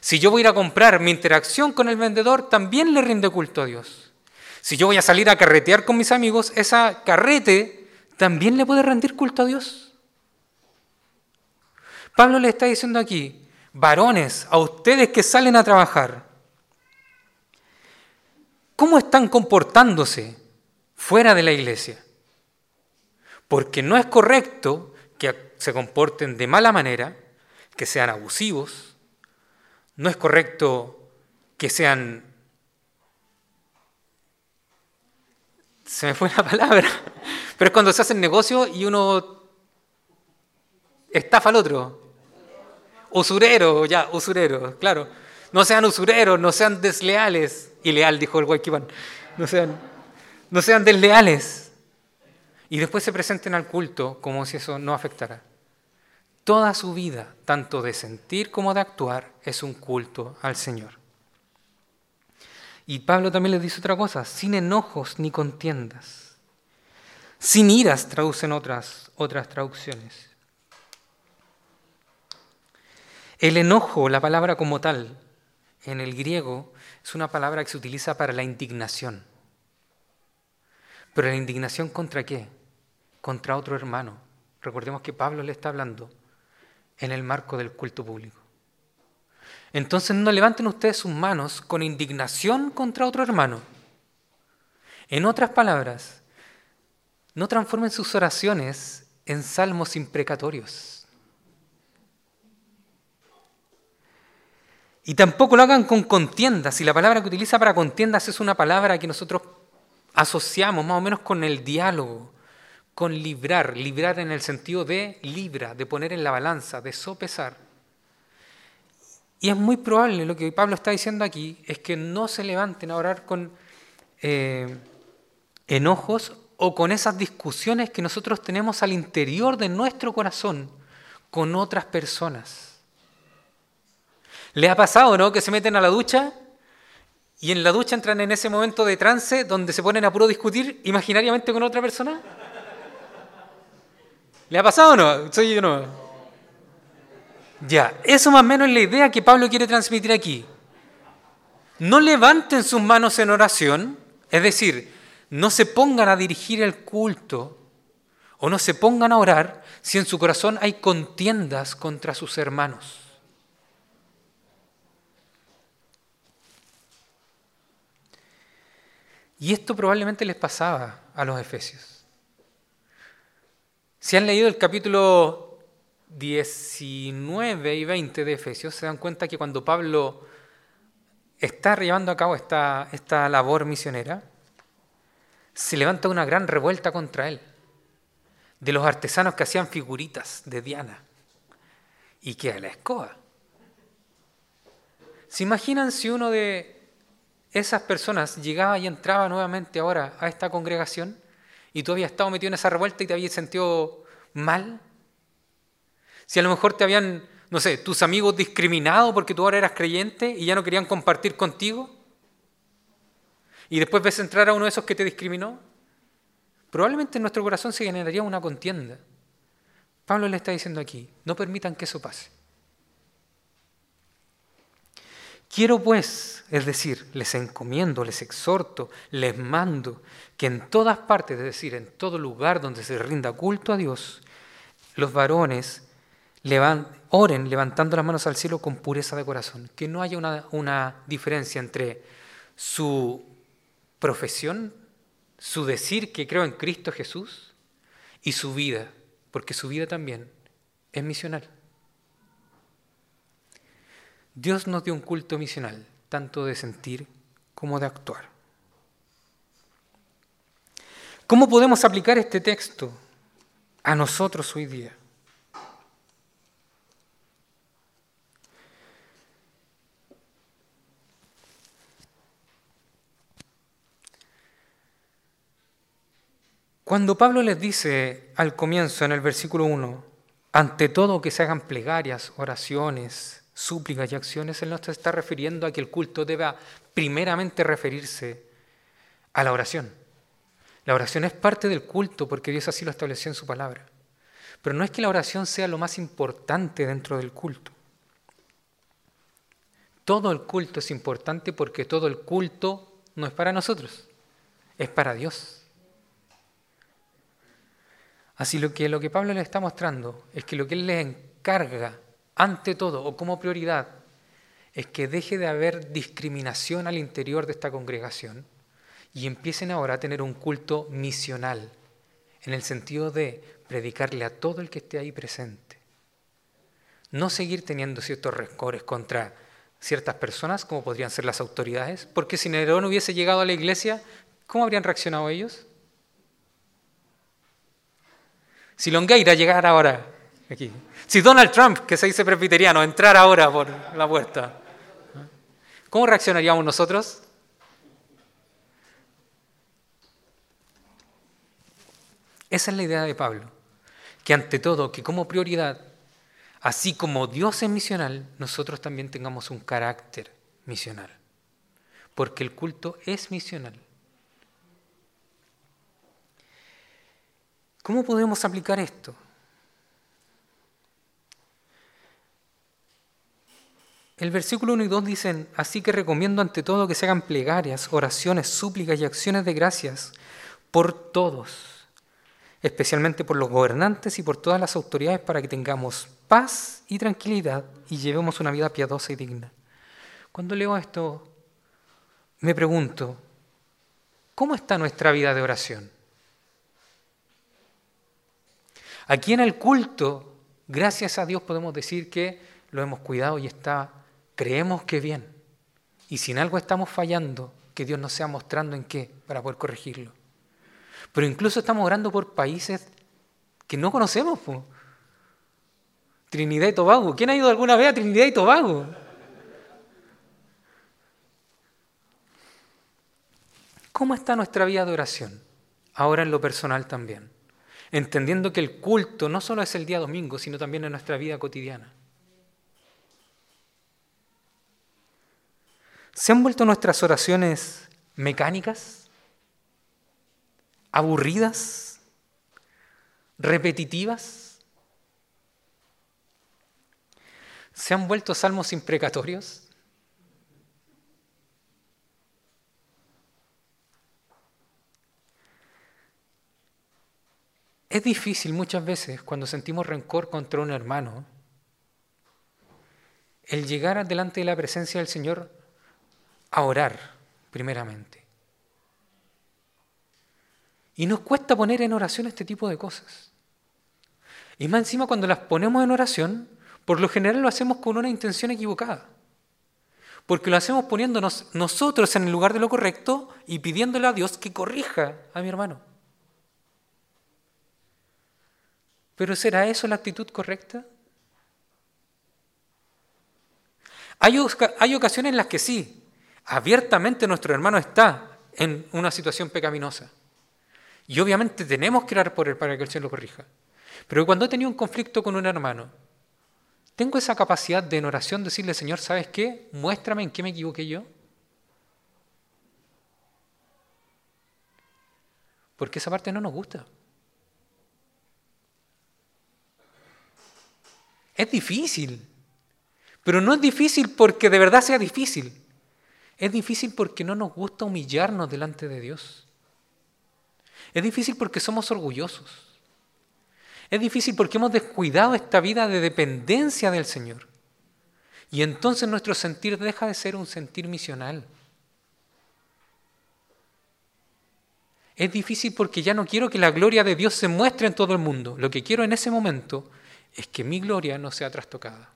Si yo voy a ir a comprar, mi interacción con el vendedor también le rinde culto a Dios. Si yo voy a salir a carretear con mis amigos, esa carrete también le puede rendir culto a Dios. Pablo le está diciendo aquí, varones, a ustedes que salen a trabajar, ¿cómo están comportándose fuera de la iglesia? Porque no es correcto que se comporten de mala manera, que sean abusivos, no es correcto que sean... Se me fue la palabra, pero es cuando se hacen negocios y uno estafa al otro. Usurero, ya, usurero, claro. No sean usureros, no sean desleales. Ileal, dijo el Guayquipán. No sean, no sean desleales. Y después se presenten al culto como si eso no afectara. Toda su vida, tanto de sentir como de actuar, es un culto al Señor. Y Pablo también les dice otra cosa, sin enojos ni contiendas. Sin iras traducen otras, otras traducciones. El enojo, la palabra como tal, en el griego es una palabra que se utiliza para la indignación. Pero la indignación contra qué? Contra otro hermano. Recordemos que Pablo le está hablando en el marco del culto público. Entonces no levanten ustedes sus manos con indignación contra otro hermano. En otras palabras, no transformen sus oraciones en salmos imprecatorios. Y tampoco lo hagan con contiendas. Y la palabra que utiliza para contiendas es una palabra que nosotros asociamos más o menos con el diálogo, con librar, librar en el sentido de libra, de poner en la balanza, de sopesar. Y es muy probable, lo que Pablo está diciendo aquí, es que no se levanten a orar con eh, enojos o con esas discusiones que nosotros tenemos al interior de nuestro corazón con otras personas. ¿Le ha pasado, no? Que se meten a la ducha y en la ducha entran en ese momento de trance donde se ponen a puro discutir imaginariamente con otra persona. ¿Le ha pasado o no? Soy yo no. Ya, eso más o menos es la idea que Pablo quiere transmitir aquí. No levanten sus manos en oración, es decir, no se pongan a dirigir el culto o no se pongan a orar si en su corazón hay contiendas contra sus hermanos. Y esto probablemente les pasaba a los efesios. Si han leído el capítulo 19 y 20 de Efesios se dan cuenta que cuando Pablo está llevando a cabo esta, esta labor misionera, se levanta una gran revuelta contra él, de los artesanos que hacían figuritas de Diana y que a la escoba. ¿Se imaginan si uno de esas personas llegaba y entraba nuevamente ahora a esta congregación y tú habías estado metido en esa revuelta y te habías sentido mal? Si a lo mejor te habían, no sé, tus amigos discriminado porque tú ahora eras creyente y ya no querían compartir contigo. Y después ves entrar a uno de esos que te discriminó. Probablemente en nuestro corazón se generaría una contienda. Pablo le está diciendo aquí, no permitan que eso pase. Quiero pues, es decir, les encomiendo, les exhorto, les mando que en todas partes, es decir, en todo lugar donde se rinda culto a Dios, los varones oren levantando las manos al cielo con pureza de corazón. Que no haya una, una diferencia entre su profesión, su decir que creo en Cristo Jesús y su vida, porque su vida también es misional. Dios nos dio un culto misional, tanto de sentir como de actuar. ¿Cómo podemos aplicar este texto a nosotros hoy día? Cuando Pablo les dice al comienzo, en el versículo 1, ante todo que se hagan plegarias, oraciones, súplicas y acciones, él no se está refiriendo a que el culto deba primeramente referirse a la oración. La oración es parte del culto porque Dios así lo estableció en su palabra. Pero no es que la oración sea lo más importante dentro del culto. Todo el culto es importante porque todo el culto no es para nosotros, es para Dios. Así lo que, lo que Pablo le está mostrando es que lo que él le encarga ante todo o como prioridad es que deje de haber discriminación al interior de esta congregación y empiecen ahora a tener un culto misional, en el sentido de predicarle a todo el que esté ahí presente. No seguir teniendo ciertos rescores contra ciertas personas, como podrían ser las autoridades, porque si Nerón hubiese llegado a la iglesia, ¿cómo habrían reaccionado ellos? Si Longueira llegara ahora, aquí, si Donald Trump, que se dice presbiteriano, entrara ahora por la puerta. ¿Cómo reaccionaríamos nosotros? Esa es la idea de Pablo, que ante todo, que como prioridad, así como Dios es misional, nosotros también tengamos un carácter misional, porque el culto es misional. ¿Cómo podemos aplicar esto? El versículo 1 y 2 dicen, así que recomiendo ante todo que se hagan plegarias, oraciones, súplicas y acciones de gracias por todos, especialmente por los gobernantes y por todas las autoridades para que tengamos paz y tranquilidad y llevemos una vida piadosa y digna. Cuando leo esto, me pregunto, ¿cómo está nuestra vida de oración? Aquí en el culto, gracias a Dios podemos decir que lo hemos cuidado y está, creemos que bien. Y si en algo estamos fallando, que Dios nos sea mostrando en qué para poder corregirlo. Pero incluso estamos orando por países que no conocemos. Trinidad y Tobago. ¿Quién ha ido alguna vez a Trinidad y Tobago? ¿Cómo está nuestra vida de oración? Ahora en lo personal también entendiendo que el culto no solo es el día domingo, sino también en nuestra vida cotidiana. ¿Se han vuelto nuestras oraciones mecánicas? ¿Aburridas? ¿Repetitivas? ¿Se han vuelto salmos imprecatorios? Es difícil muchas veces cuando sentimos rencor contra un hermano el llegar delante de la presencia del Señor a orar primeramente. Y nos cuesta poner en oración este tipo de cosas. Y más encima cuando las ponemos en oración, por lo general lo hacemos con una intención equivocada. Porque lo hacemos poniéndonos nosotros en el lugar de lo correcto y pidiéndole a Dios que corrija a mi hermano. Pero ¿será eso la actitud correcta? Hay, ocasiones en las que sí, abiertamente nuestro hermano está en una situación pecaminosa. Y obviamente tenemos que orar por él para que el Señor lo corrija. Pero cuando he tenido un conflicto con un hermano, tengo esa capacidad de en oración decirle, Señor, ¿sabes qué? Muéstrame en qué me equivoqué yo. Porque esa parte no nos gusta. Es difícil. Pero no es difícil porque de verdad sea difícil. Es difícil porque no nos gusta humillarnos delante de Dios. Es difícil porque somos orgullosos. Es difícil porque hemos descuidado esta vida de dependencia del Señor. Y entonces nuestro sentir deja de ser un sentir misional. Es difícil porque ya no quiero que la gloria de Dios se muestre en todo el mundo. Lo que quiero en ese momento es que mi gloria no sea trastocada.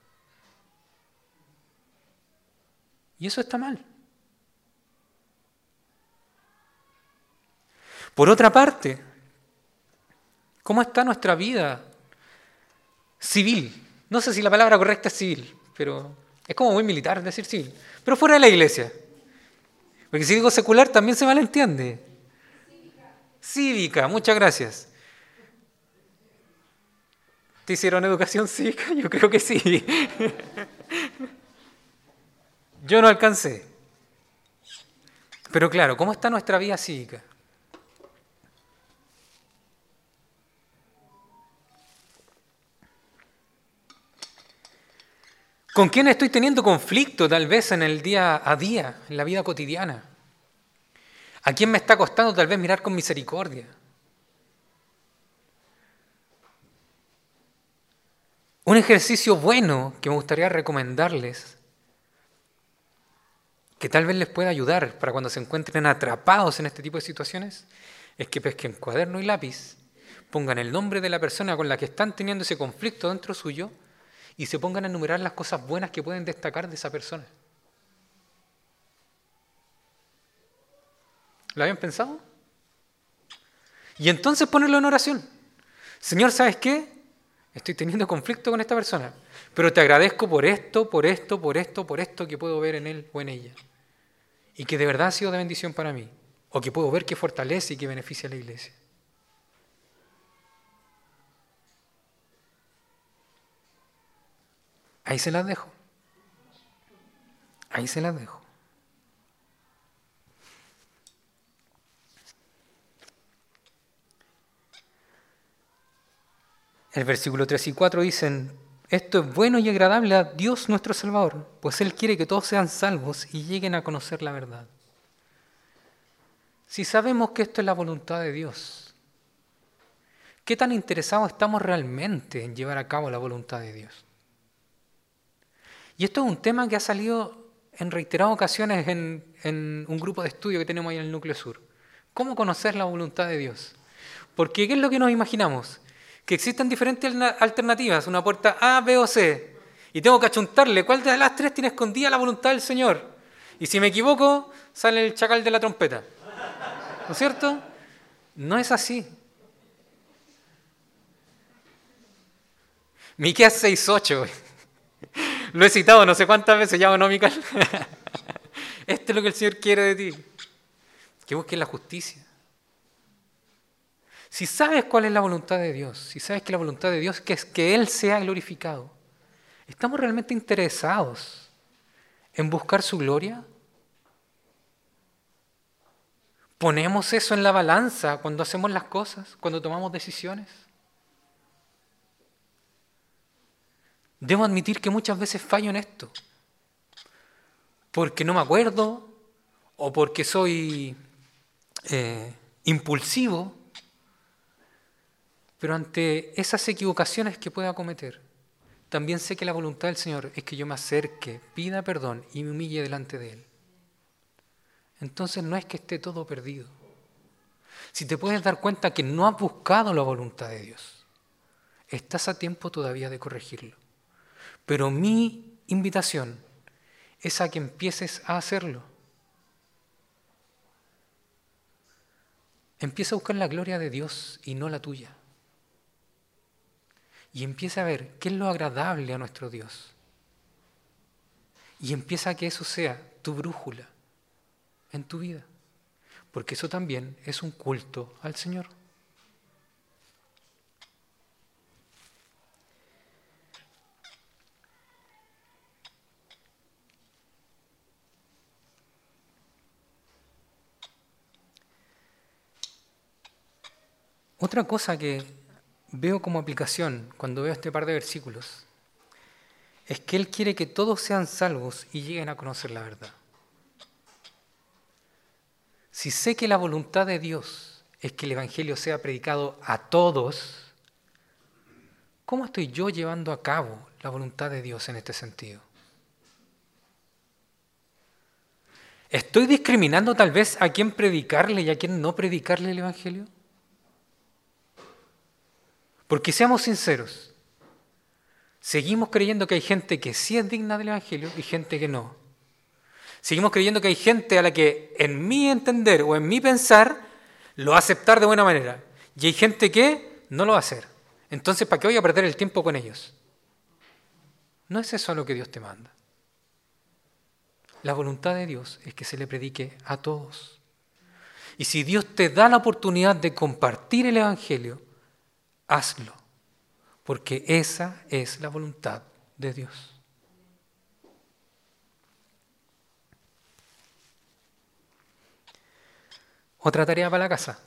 Y eso está mal. Por otra parte, ¿cómo está nuestra vida civil? No sé si la palabra correcta es civil, pero es como muy militar decir civil, pero fuera de la iglesia. Porque si digo secular también se malentiende. Cívica, Cívica muchas gracias. ¿Te hicieron educación cívica? Yo creo que sí. Yo no alcancé. Pero claro, ¿cómo está nuestra vida cívica? ¿Con quién estoy teniendo conflicto tal vez en el día a día, en la vida cotidiana? ¿A quién me está costando tal vez mirar con misericordia? Un ejercicio bueno que me gustaría recomendarles, que tal vez les pueda ayudar para cuando se encuentren atrapados en este tipo de situaciones, es que pesquen cuaderno y lápiz, pongan el nombre de la persona con la que están teniendo ese conflicto dentro suyo y se pongan a enumerar las cosas buenas que pueden destacar de esa persona. ¿Lo habían pensado? Y entonces ponerlo en oración. Señor, ¿sabes qué? Estoy teniendo conflicto con esta persona, pero te agradezco por esto, por esto, por esto, por esto que puedo ver en él o en ella. Y que de verdad ha sido de bendición para mí. O que puedo ver que fortalece y que beneficia a la iglesia. Ahí se las dejo. Ahí se las dejo. El versículo 3 y 4 dicen, esto es bueno y agradable a Dios nuestro Salvador, pues Él quiere que todos sean salvos y lleguen a conocer la verdad. Si sabemos que esto es la voluntad de Dios, ¿qué tan interesados estamos realmente en llevar a cabo la voluntad de Dios? Y esto es un tema que ha salido en reiteradas ocasiones en, un grupo de estudio que tenemos ahí en el Núcleo Sur. ¿Cómo conocer la voluntad de Dios? Porque ¿qué es lo que nos imaginamos? que existen diferentes alternativas, una puerta A, B o C, y tengo que achuntarle cuál de las tres tiene escondida la voluntad del Señor. Y si me equivoco, sale el chacal de la trompeta. ¿No es cierto? No es así. Miqueas 6.8. Lo he citado no sé cuántas veces, ya o no, Mical. Esto es lo que el Señor quiere de ti. Que busques la justicia. Si sabes cuál es la voluntad de Dios, si sabes que la voluntad de Dios es que Él sea glorificado, ¿estamos realmente interesados en buscar su gloria? ¿Ponemos eso en la balanza cuando hacemos las cosas, cuando tomamos decisiones? Debo admitir que muchas veces fallo en esto, porque no me acuerdo o porque soy eh, impulsivo pero ante esas equivocaciones que pueda cometer, también sé que la voluntad del Señor es que yo me acerque, pida perdón y me humille delante de Él. Entonces no es que esté todo perdido. Si te puedes dar cuenta que no has buscado la voluntad de Dios, estás a tiempo todavía de corregirlo. Pero mi invitación es a que empieces a hacerlo. Empieza a buscar la gloria de Dios y no la tuya y empieza a ver qué es lo agradable a nuestro Dios. Y empieza a que eso sea tu brújula en tu vida, porque eso también es un culto al Señor. Otra cosa que veo como aplicación cuando veo este par de versículos es que Él quiere que todos sean salvos y lleguen a conocer la verdad. Si sé que la voluntad de Dios es que el Evangelio sea predicado a todos, ¿cómo estoy yo llevando a cabo la voluntad de Dios en este sentido? ¿Estoy discriminando tal vez a quién predicarle y a quién no predicarle el Evangelio? Porque seamos sinceros, seguimos creyendo que hay gente que sí es digna del Evangelio y gente que no. Seguimos creyendo que hay gente a la que en mi entender o en mi pensar lo va a aceptar de buena manera. Y hay gente que no lo va a hacer. Entonces, ¿para qué voy a perder el tiempo con ellos? No es eso lo que Dios te manda. La voluntad de Dios es que se le predique a todos. Y si Dios te da la oportunidad de compartir el Evangelio, hazlo, porque esa es la voluntad de Dios. Otra tarea para la casa.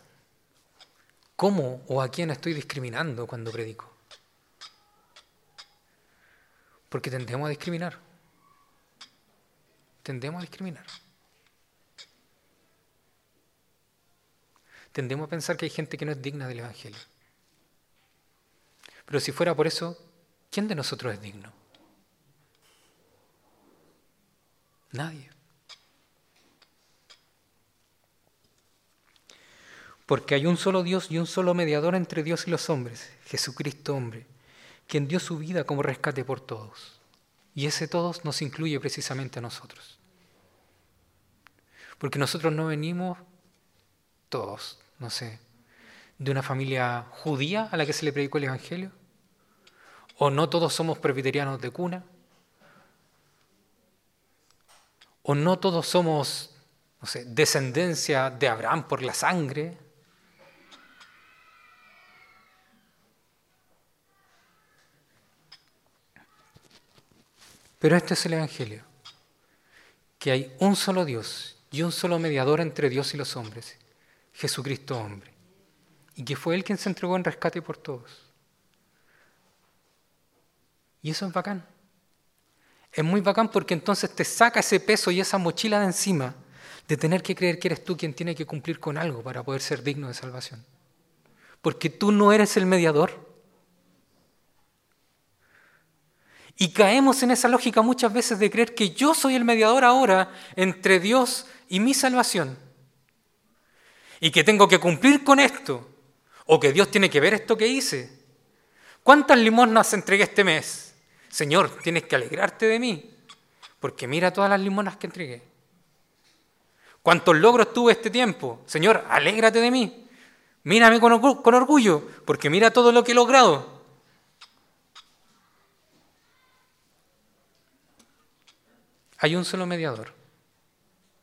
¿Cómo o a quién estoy discriminando cuando predico? Porque tendemos a discriminar. Tendemos a discriminar. Tendemos a pensar que hay gente que no es digna del Evangelio. Pero si fuera por eso, ¿quién de nosotros es digno? Nadie. Porque hay un solo Dios y un solo mediador entre Dios y los hombres, Jesucristo hombre, quien dio su vida como rescate por todos. Y ese todos nos incluye precisamente a nosotros. Porque nosotros no venimos todos, no sé, de una familia judía a la que se le predicó el Evangelio? ¿O no todos somos presbiterianos de cuna? ¿O no todos somos, descendencia de Abraham por la sangre? Pero este es el Evangelio, que hay un solo Dios y un solo mediador entre Dios y los hombres, Jesucristo hombre, y que fue Él quien se entregó en rescate por todos. Y eso es bacán. Es muy bacán porque entonces te saca ese peso y esa mochila de encima de tener que creer que eres tú quien tiene que cumplir con algo para poder ser digno de salvación. Porque tú no eres el mediador. Y caemos en esa lógica muchas veces de creer que yo soy el mediador ahora entre Dios y mi salvación. Y que tengo que cumplir con esto. O que Dios tiene que ver esto que hice. ¿Cuántas limosnas entregué este mes? Señor, tienes que alegrarte de mí. Porque mira todas las limonas que entregué. ¿Cuántos logros tuve este tiempo? Señor, alégrate de mí. Mírame con orgullo, porque mira todo lo que he logrado. Hay un solo mediador,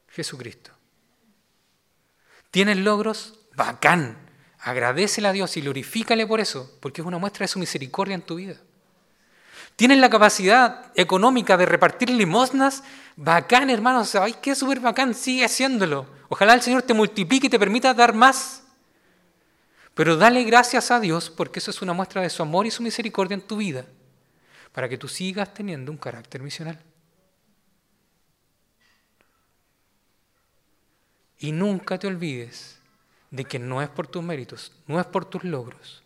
Jesucristo. ¿Tienes logros? Bacán. Agradecele a Dios y glorifícale por eso, porque es una muestra de su misericordia en tu vida. ¿Tienes la capacidad económica de repartir limosnas? Bacán, hermano, ¿sabéis qué? Súper bacán, sigue haciéndolo. Ojalá el Señor te multiplique y te permita dar más. Pero dale gracias a Dios porque eso es una muestra de su amor y su misericordia en tu vida, para que tú sigas teniendo un carácter misional. Y nunca te olvides de que no es por tus méritos, no es por tus logros,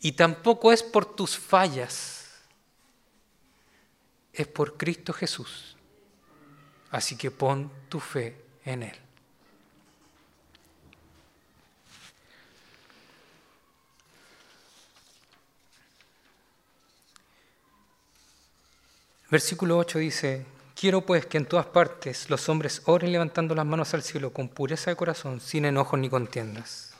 y tampoco es por tus fallas, es por Cristo Jesús. Así que pon tu fe en Él. Versículo 8 dice, Quiero pues que en todas partes los hombres oren levantando las manos al cielo con pureza de corazón, sin enojos ni contiendas.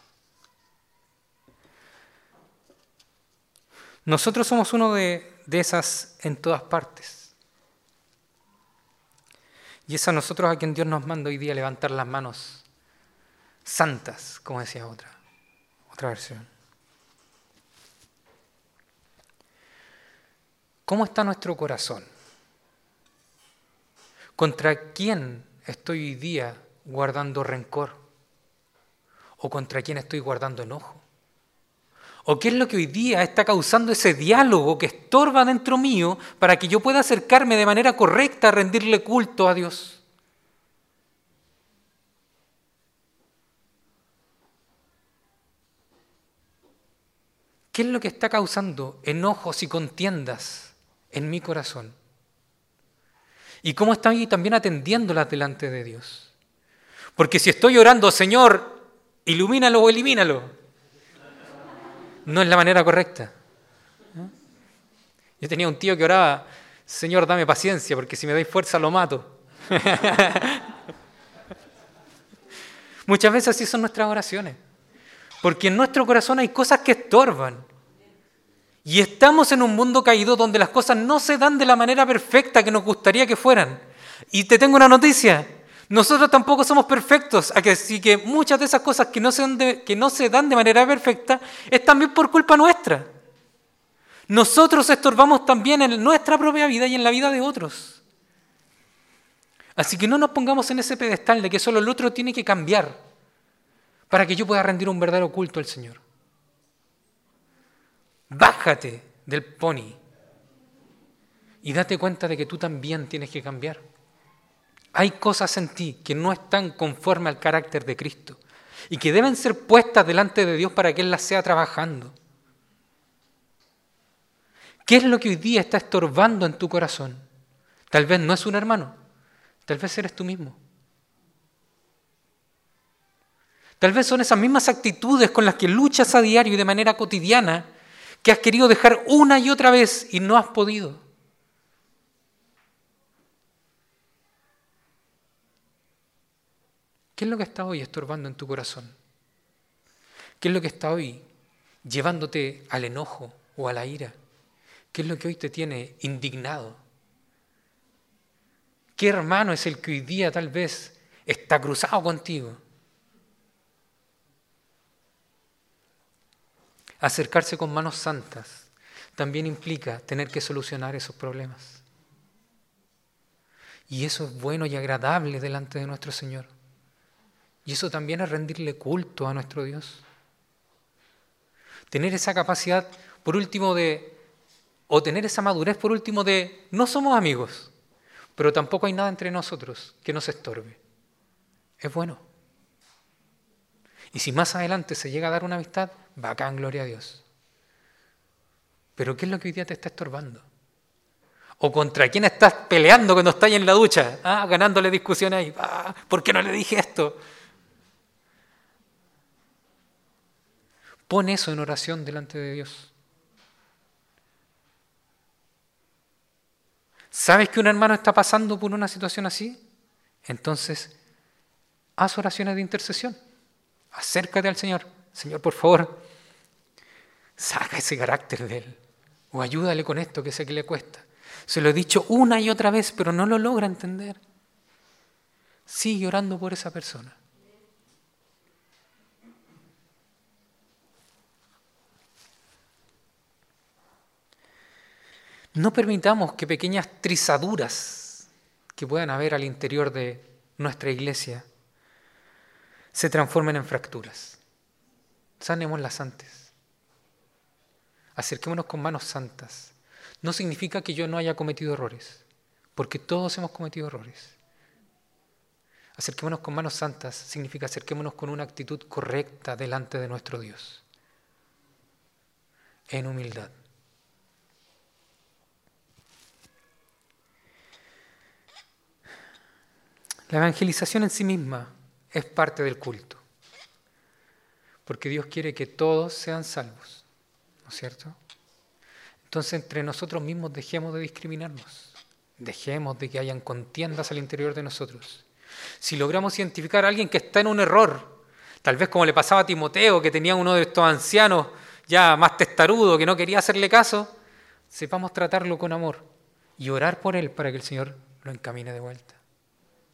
Nosotros somos uno de, esas en todas partes. Y es a nosotros a quien Dios nos manda hoy día levantar las manos santas, como decía otra, otra versión. ¿Cómo está nuestro corazón? ¿Contra quién estoy hoy día guardando rencor? ¿O contra quién estoy guardando enojo? ¿O qué es lo que hoy día está causando ese diálogo que estorba dentro mío para que yo pueda acercarme de manera correcta a rendirle culto a Dios? ¿Qué es lo que está causando enojos y contiendas en mi corazón? y cómo estoy también atendiéndolas delante de Dios. Porque si estoy orando, Señor, ilumínalo o elimínalo, no es la manera correcta. Yo tenía un tío que oraba, Señor, dame paciencia, porque si me dais fuerza lo mato. Muchas veces así son nuestras oraciones, porque en nuestro corazón hay cosas que estorban. Y estamos en un mundo caído donde las cosas no se dan de la manera perfecta que nos gustaría que fueran. Y te tengo una noticia, nosotros tampoco somos perfectos, así que muchas de esas cosas que no se de, que no se dan de manera perfecta es también por culpa nuestra. Nosotros estorbamos también en nuestra propia vida y en la vida de otros. Así que no nos pongamos en ese pedestal de que solo el otro tiene que cambiar para que yo pueda rendir un verdadero culto al Señor. Bájate del pony y date cuenta de que tú también tienes que cambiar. Hay cosas en ti que no están conforme al carácter de Cristo y que deben ser puestas delante de Dios para que Él las sea trabajando. ¿Qué es lo que hoy día está estorbando en tu corazón? Tal vez no es un hermano, tal vez eres tú mismo. Tal vez son esas mismas actitudes con las que luchas a diario y de manera cotidiana que has querido dejar una y otra vez y no has podido. ¿Qué es lo que está hoy estorbando en tu corazón? ¿Qué es lo que está hoy llevándote al enojo o a la ira? ¿Qué es lo que hoy te tiene indignado? ¿Qué hermano es el que hoy día tal vez está cruzado contigo? Acercarse con manos santas también implica tener que solucionar esos problemas. Y eso es bueno y agradable delante de nuestro Señor. Y eso también es rendirle culto a nuestro Dios. Tener esa capacidad, por último, de, o tener esa madurez, por último, de, no somos amigos, pero tampoco hay nada entre nosotros que nos estorbe. Es bueno. Y si más adelante se llega a dar una amistad, bacán, gloria a Dios. Pero ¿qué es lo que hoy día te está estorbando? ¿O contra quién estás peleando cuando estás en la ducha? Ah, ganándole discusión ahí. Ah, ¿Por qué no le dije esto? Pon eso en oración delante de Dios. ¿Sabes que un hermano está pasando por una situación así? Entonces, haz oraciones de intercesión. Acércate al Señor. Señor, por favor, saca ese carácter de él. O ayúdale con esto que sé que le cuesta. Se lo he dicho una y otra vez, pero no lo logra entender. Sigue orando por esa persona. No permitamos que pequeñas trizaduras que puedan haber al interior de nuestra iglesia se transformen en fracturas. Sanémoslas antes. Acerquémonos con manos santas. No significa que yo no haya cometido errores, porque todos hemos cometido errores. Acerquémonos con manos santas significa acerquémonos con una actitud correcta delante de nuestro Dios, en humildad. La evangelización en sí misma es parte del culto, porque Dios quiere que todos sean salvos, ¿no es cierto? Entonces entre nosotros mismos dejemos de discriminarnos, dejemos de que hayan contiendas al interior de nosotros. Si logramos identificar a alguien que está en un error, tal vez como le pasaba a Timoteo, que tenía uno de estos ancianos ya más testarudo, que no quería hacerle caso, sepamos tratarlo con amor y orar por él para que el Señor lo encamine de vuelta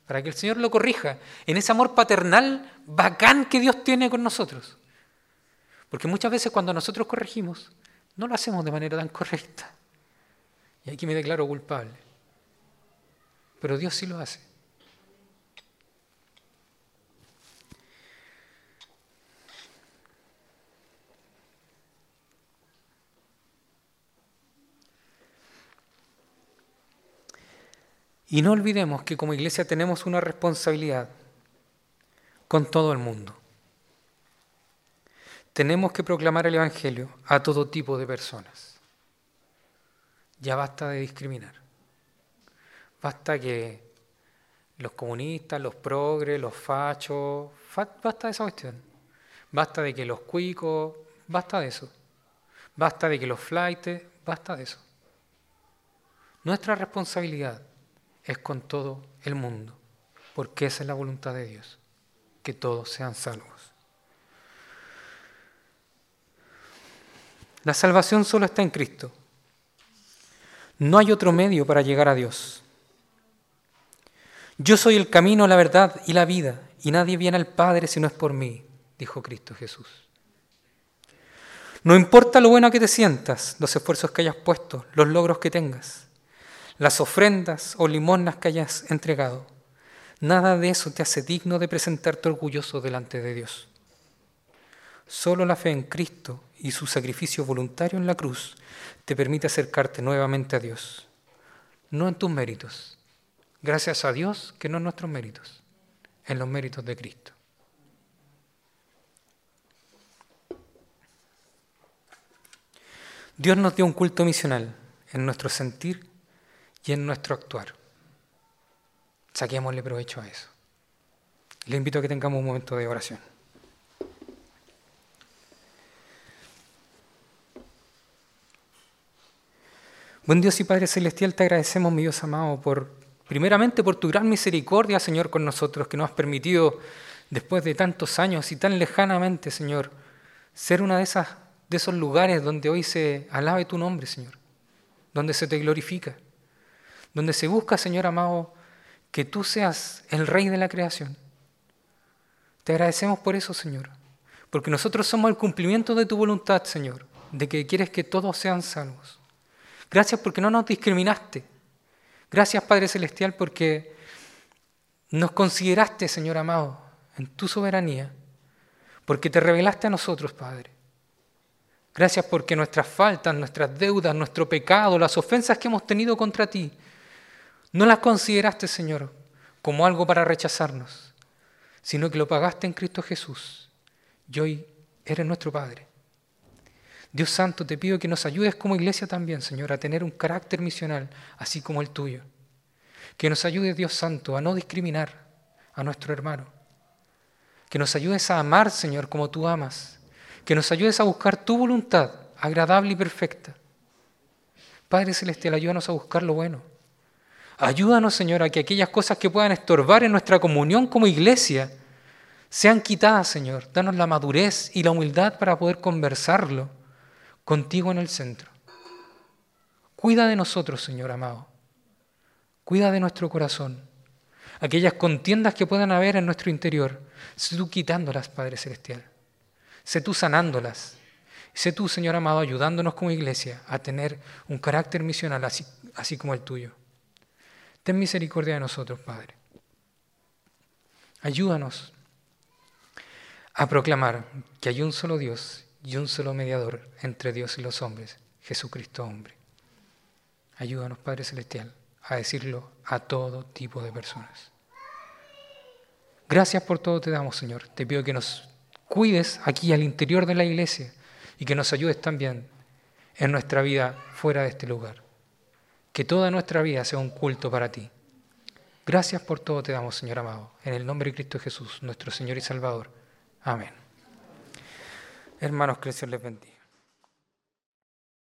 para que el Señor lo corrija, en ese amor paternal bacán que Dios tiene con nosotros. Porque muchas veces cuando nosotros corregimos, no lo hacemos de manera tan correcta. Y aquí me declaro culpable. Pero Dios sí lo hace. Y no olvidemos que como iglesia tenemos una responsabilidad con todo el mundo. Tenemos que proclamar el Evangelio a todo tipo de personas. Ya basta de discriminar. Basta que los comunistas, los progres, los fachos, basta de esa cuestión. Basta de que los cuicos, basta de eso. Basta de que los flightes, basta de eso. Nuestra responsabilidad es con todo el mundo, porque esa es la voluntad de Dios, que todos sean salvos. La salvación solo está en Cristo. No hay otro medio para llegar a Dios. Yo soy el camino, la verdad y la vida, y nadie viene al Padre si no es por mí, dijo Cristo Jesús. No importa lo bueno que te sientas, los esfuerzos que hayas puesto, los logros que tengas las ofrendas o limonas que hayas entregado. Nada de eso te hace digno de presentarte orgulloso delante de Dios. Solo la fe en Cristo y su sacrificio voluntario en la cruz te permite acercarte nuevamente a Dios. No en tus méritos. Gracias a Dios que no en nuestros méritos, en los méritos de Cristo. Dios nos dio un culto misional en nuestro sentir y en nuestro actuar. Saquémosle provecho a eso. Le invito a que tengamos un momento de oración. Buen Dios y Padre Celestial, te agradecemos, mi Dios amado, por primeramente por tu gran misericordia, Señor, con nosotros, que nos has permitido, después de tantos años y tan lejanamente, Señor, ser una de de esos lugares donde hoy se alabe tu nombre, Señor, donde se te glorifica, donde se busca, Señor amado, que tú seas el rey de la creación. Te agradecemos por eso, Señor, porque nosotros somos el cumplimiento de tu voluntad, Señor, de que quieres que todos sean salvos. Gracias porque no nos discriminaste. Gracias, Padre Celestial, porque nos consideraste, Señor amado, en tu soberanía, porque te revelaste a nosotros, Padre. Gracias porque nuestras faltas, nuestras deudas, nuestro pecado, las ofensas que hemos tenido contra ti, no las consideraste, Señor, como algo para rechazarnos, sino que lo pagaste en Cristo Jesús. Y hoy eres nuestro Padre. Dios Santo, te pido que nos ayudes como iglesia también, Señor, a tener un carácter misional, así como el tuyo. Que nos ayudes, Dios Santo, a no discriminar a nuestro hermano. Que nos ayudes a amar, Señor, como tú amas. Que nos ayudes a buscar tu voluntad, agradable y perfecta. Padre Celestial, ayúdanos a buscar lo bueno. Ayúdanos, Señor, a que aquellas cosas que puedan estorbar en nuestra comunión como iglesia sean quitadas, Señor. Danos la madurez y la humildad para poder conversarlo contigo en el centro. Cuida de nosotros, Señor amado. Cuida de nuestro corazón. Aquellas contiendas que puedan haber en nuestro interior, sé tú quitándolas, Padre Celestial. Sé tú sanándolas. Sé tú, Señor amado, ayudándonos como iglesia a tener un carácter misional así, así como el tuyo. Ten misericordia de nosotros, Padre. Ayúdanos a proclamar que hay un solo Dios y un solo mediador entre Dios y los hombres, Jesucristo hombre. Ayúdanos, Padre Celestial, a decirlo a todo tipo de personas. Gracias por todo te damos, Señor. Te pido que nos cuides aquí al interior de la iglesia y que nos ayudes también en nuestra vida fuera de este lugar. Que toda nuestra vida sea un culto para ti. Gracias por todo te damos, Señor amado. En el nombre de Cristo Jesús, nuestro Señor y Salvador. Amén. Hermanos, que les bendiga.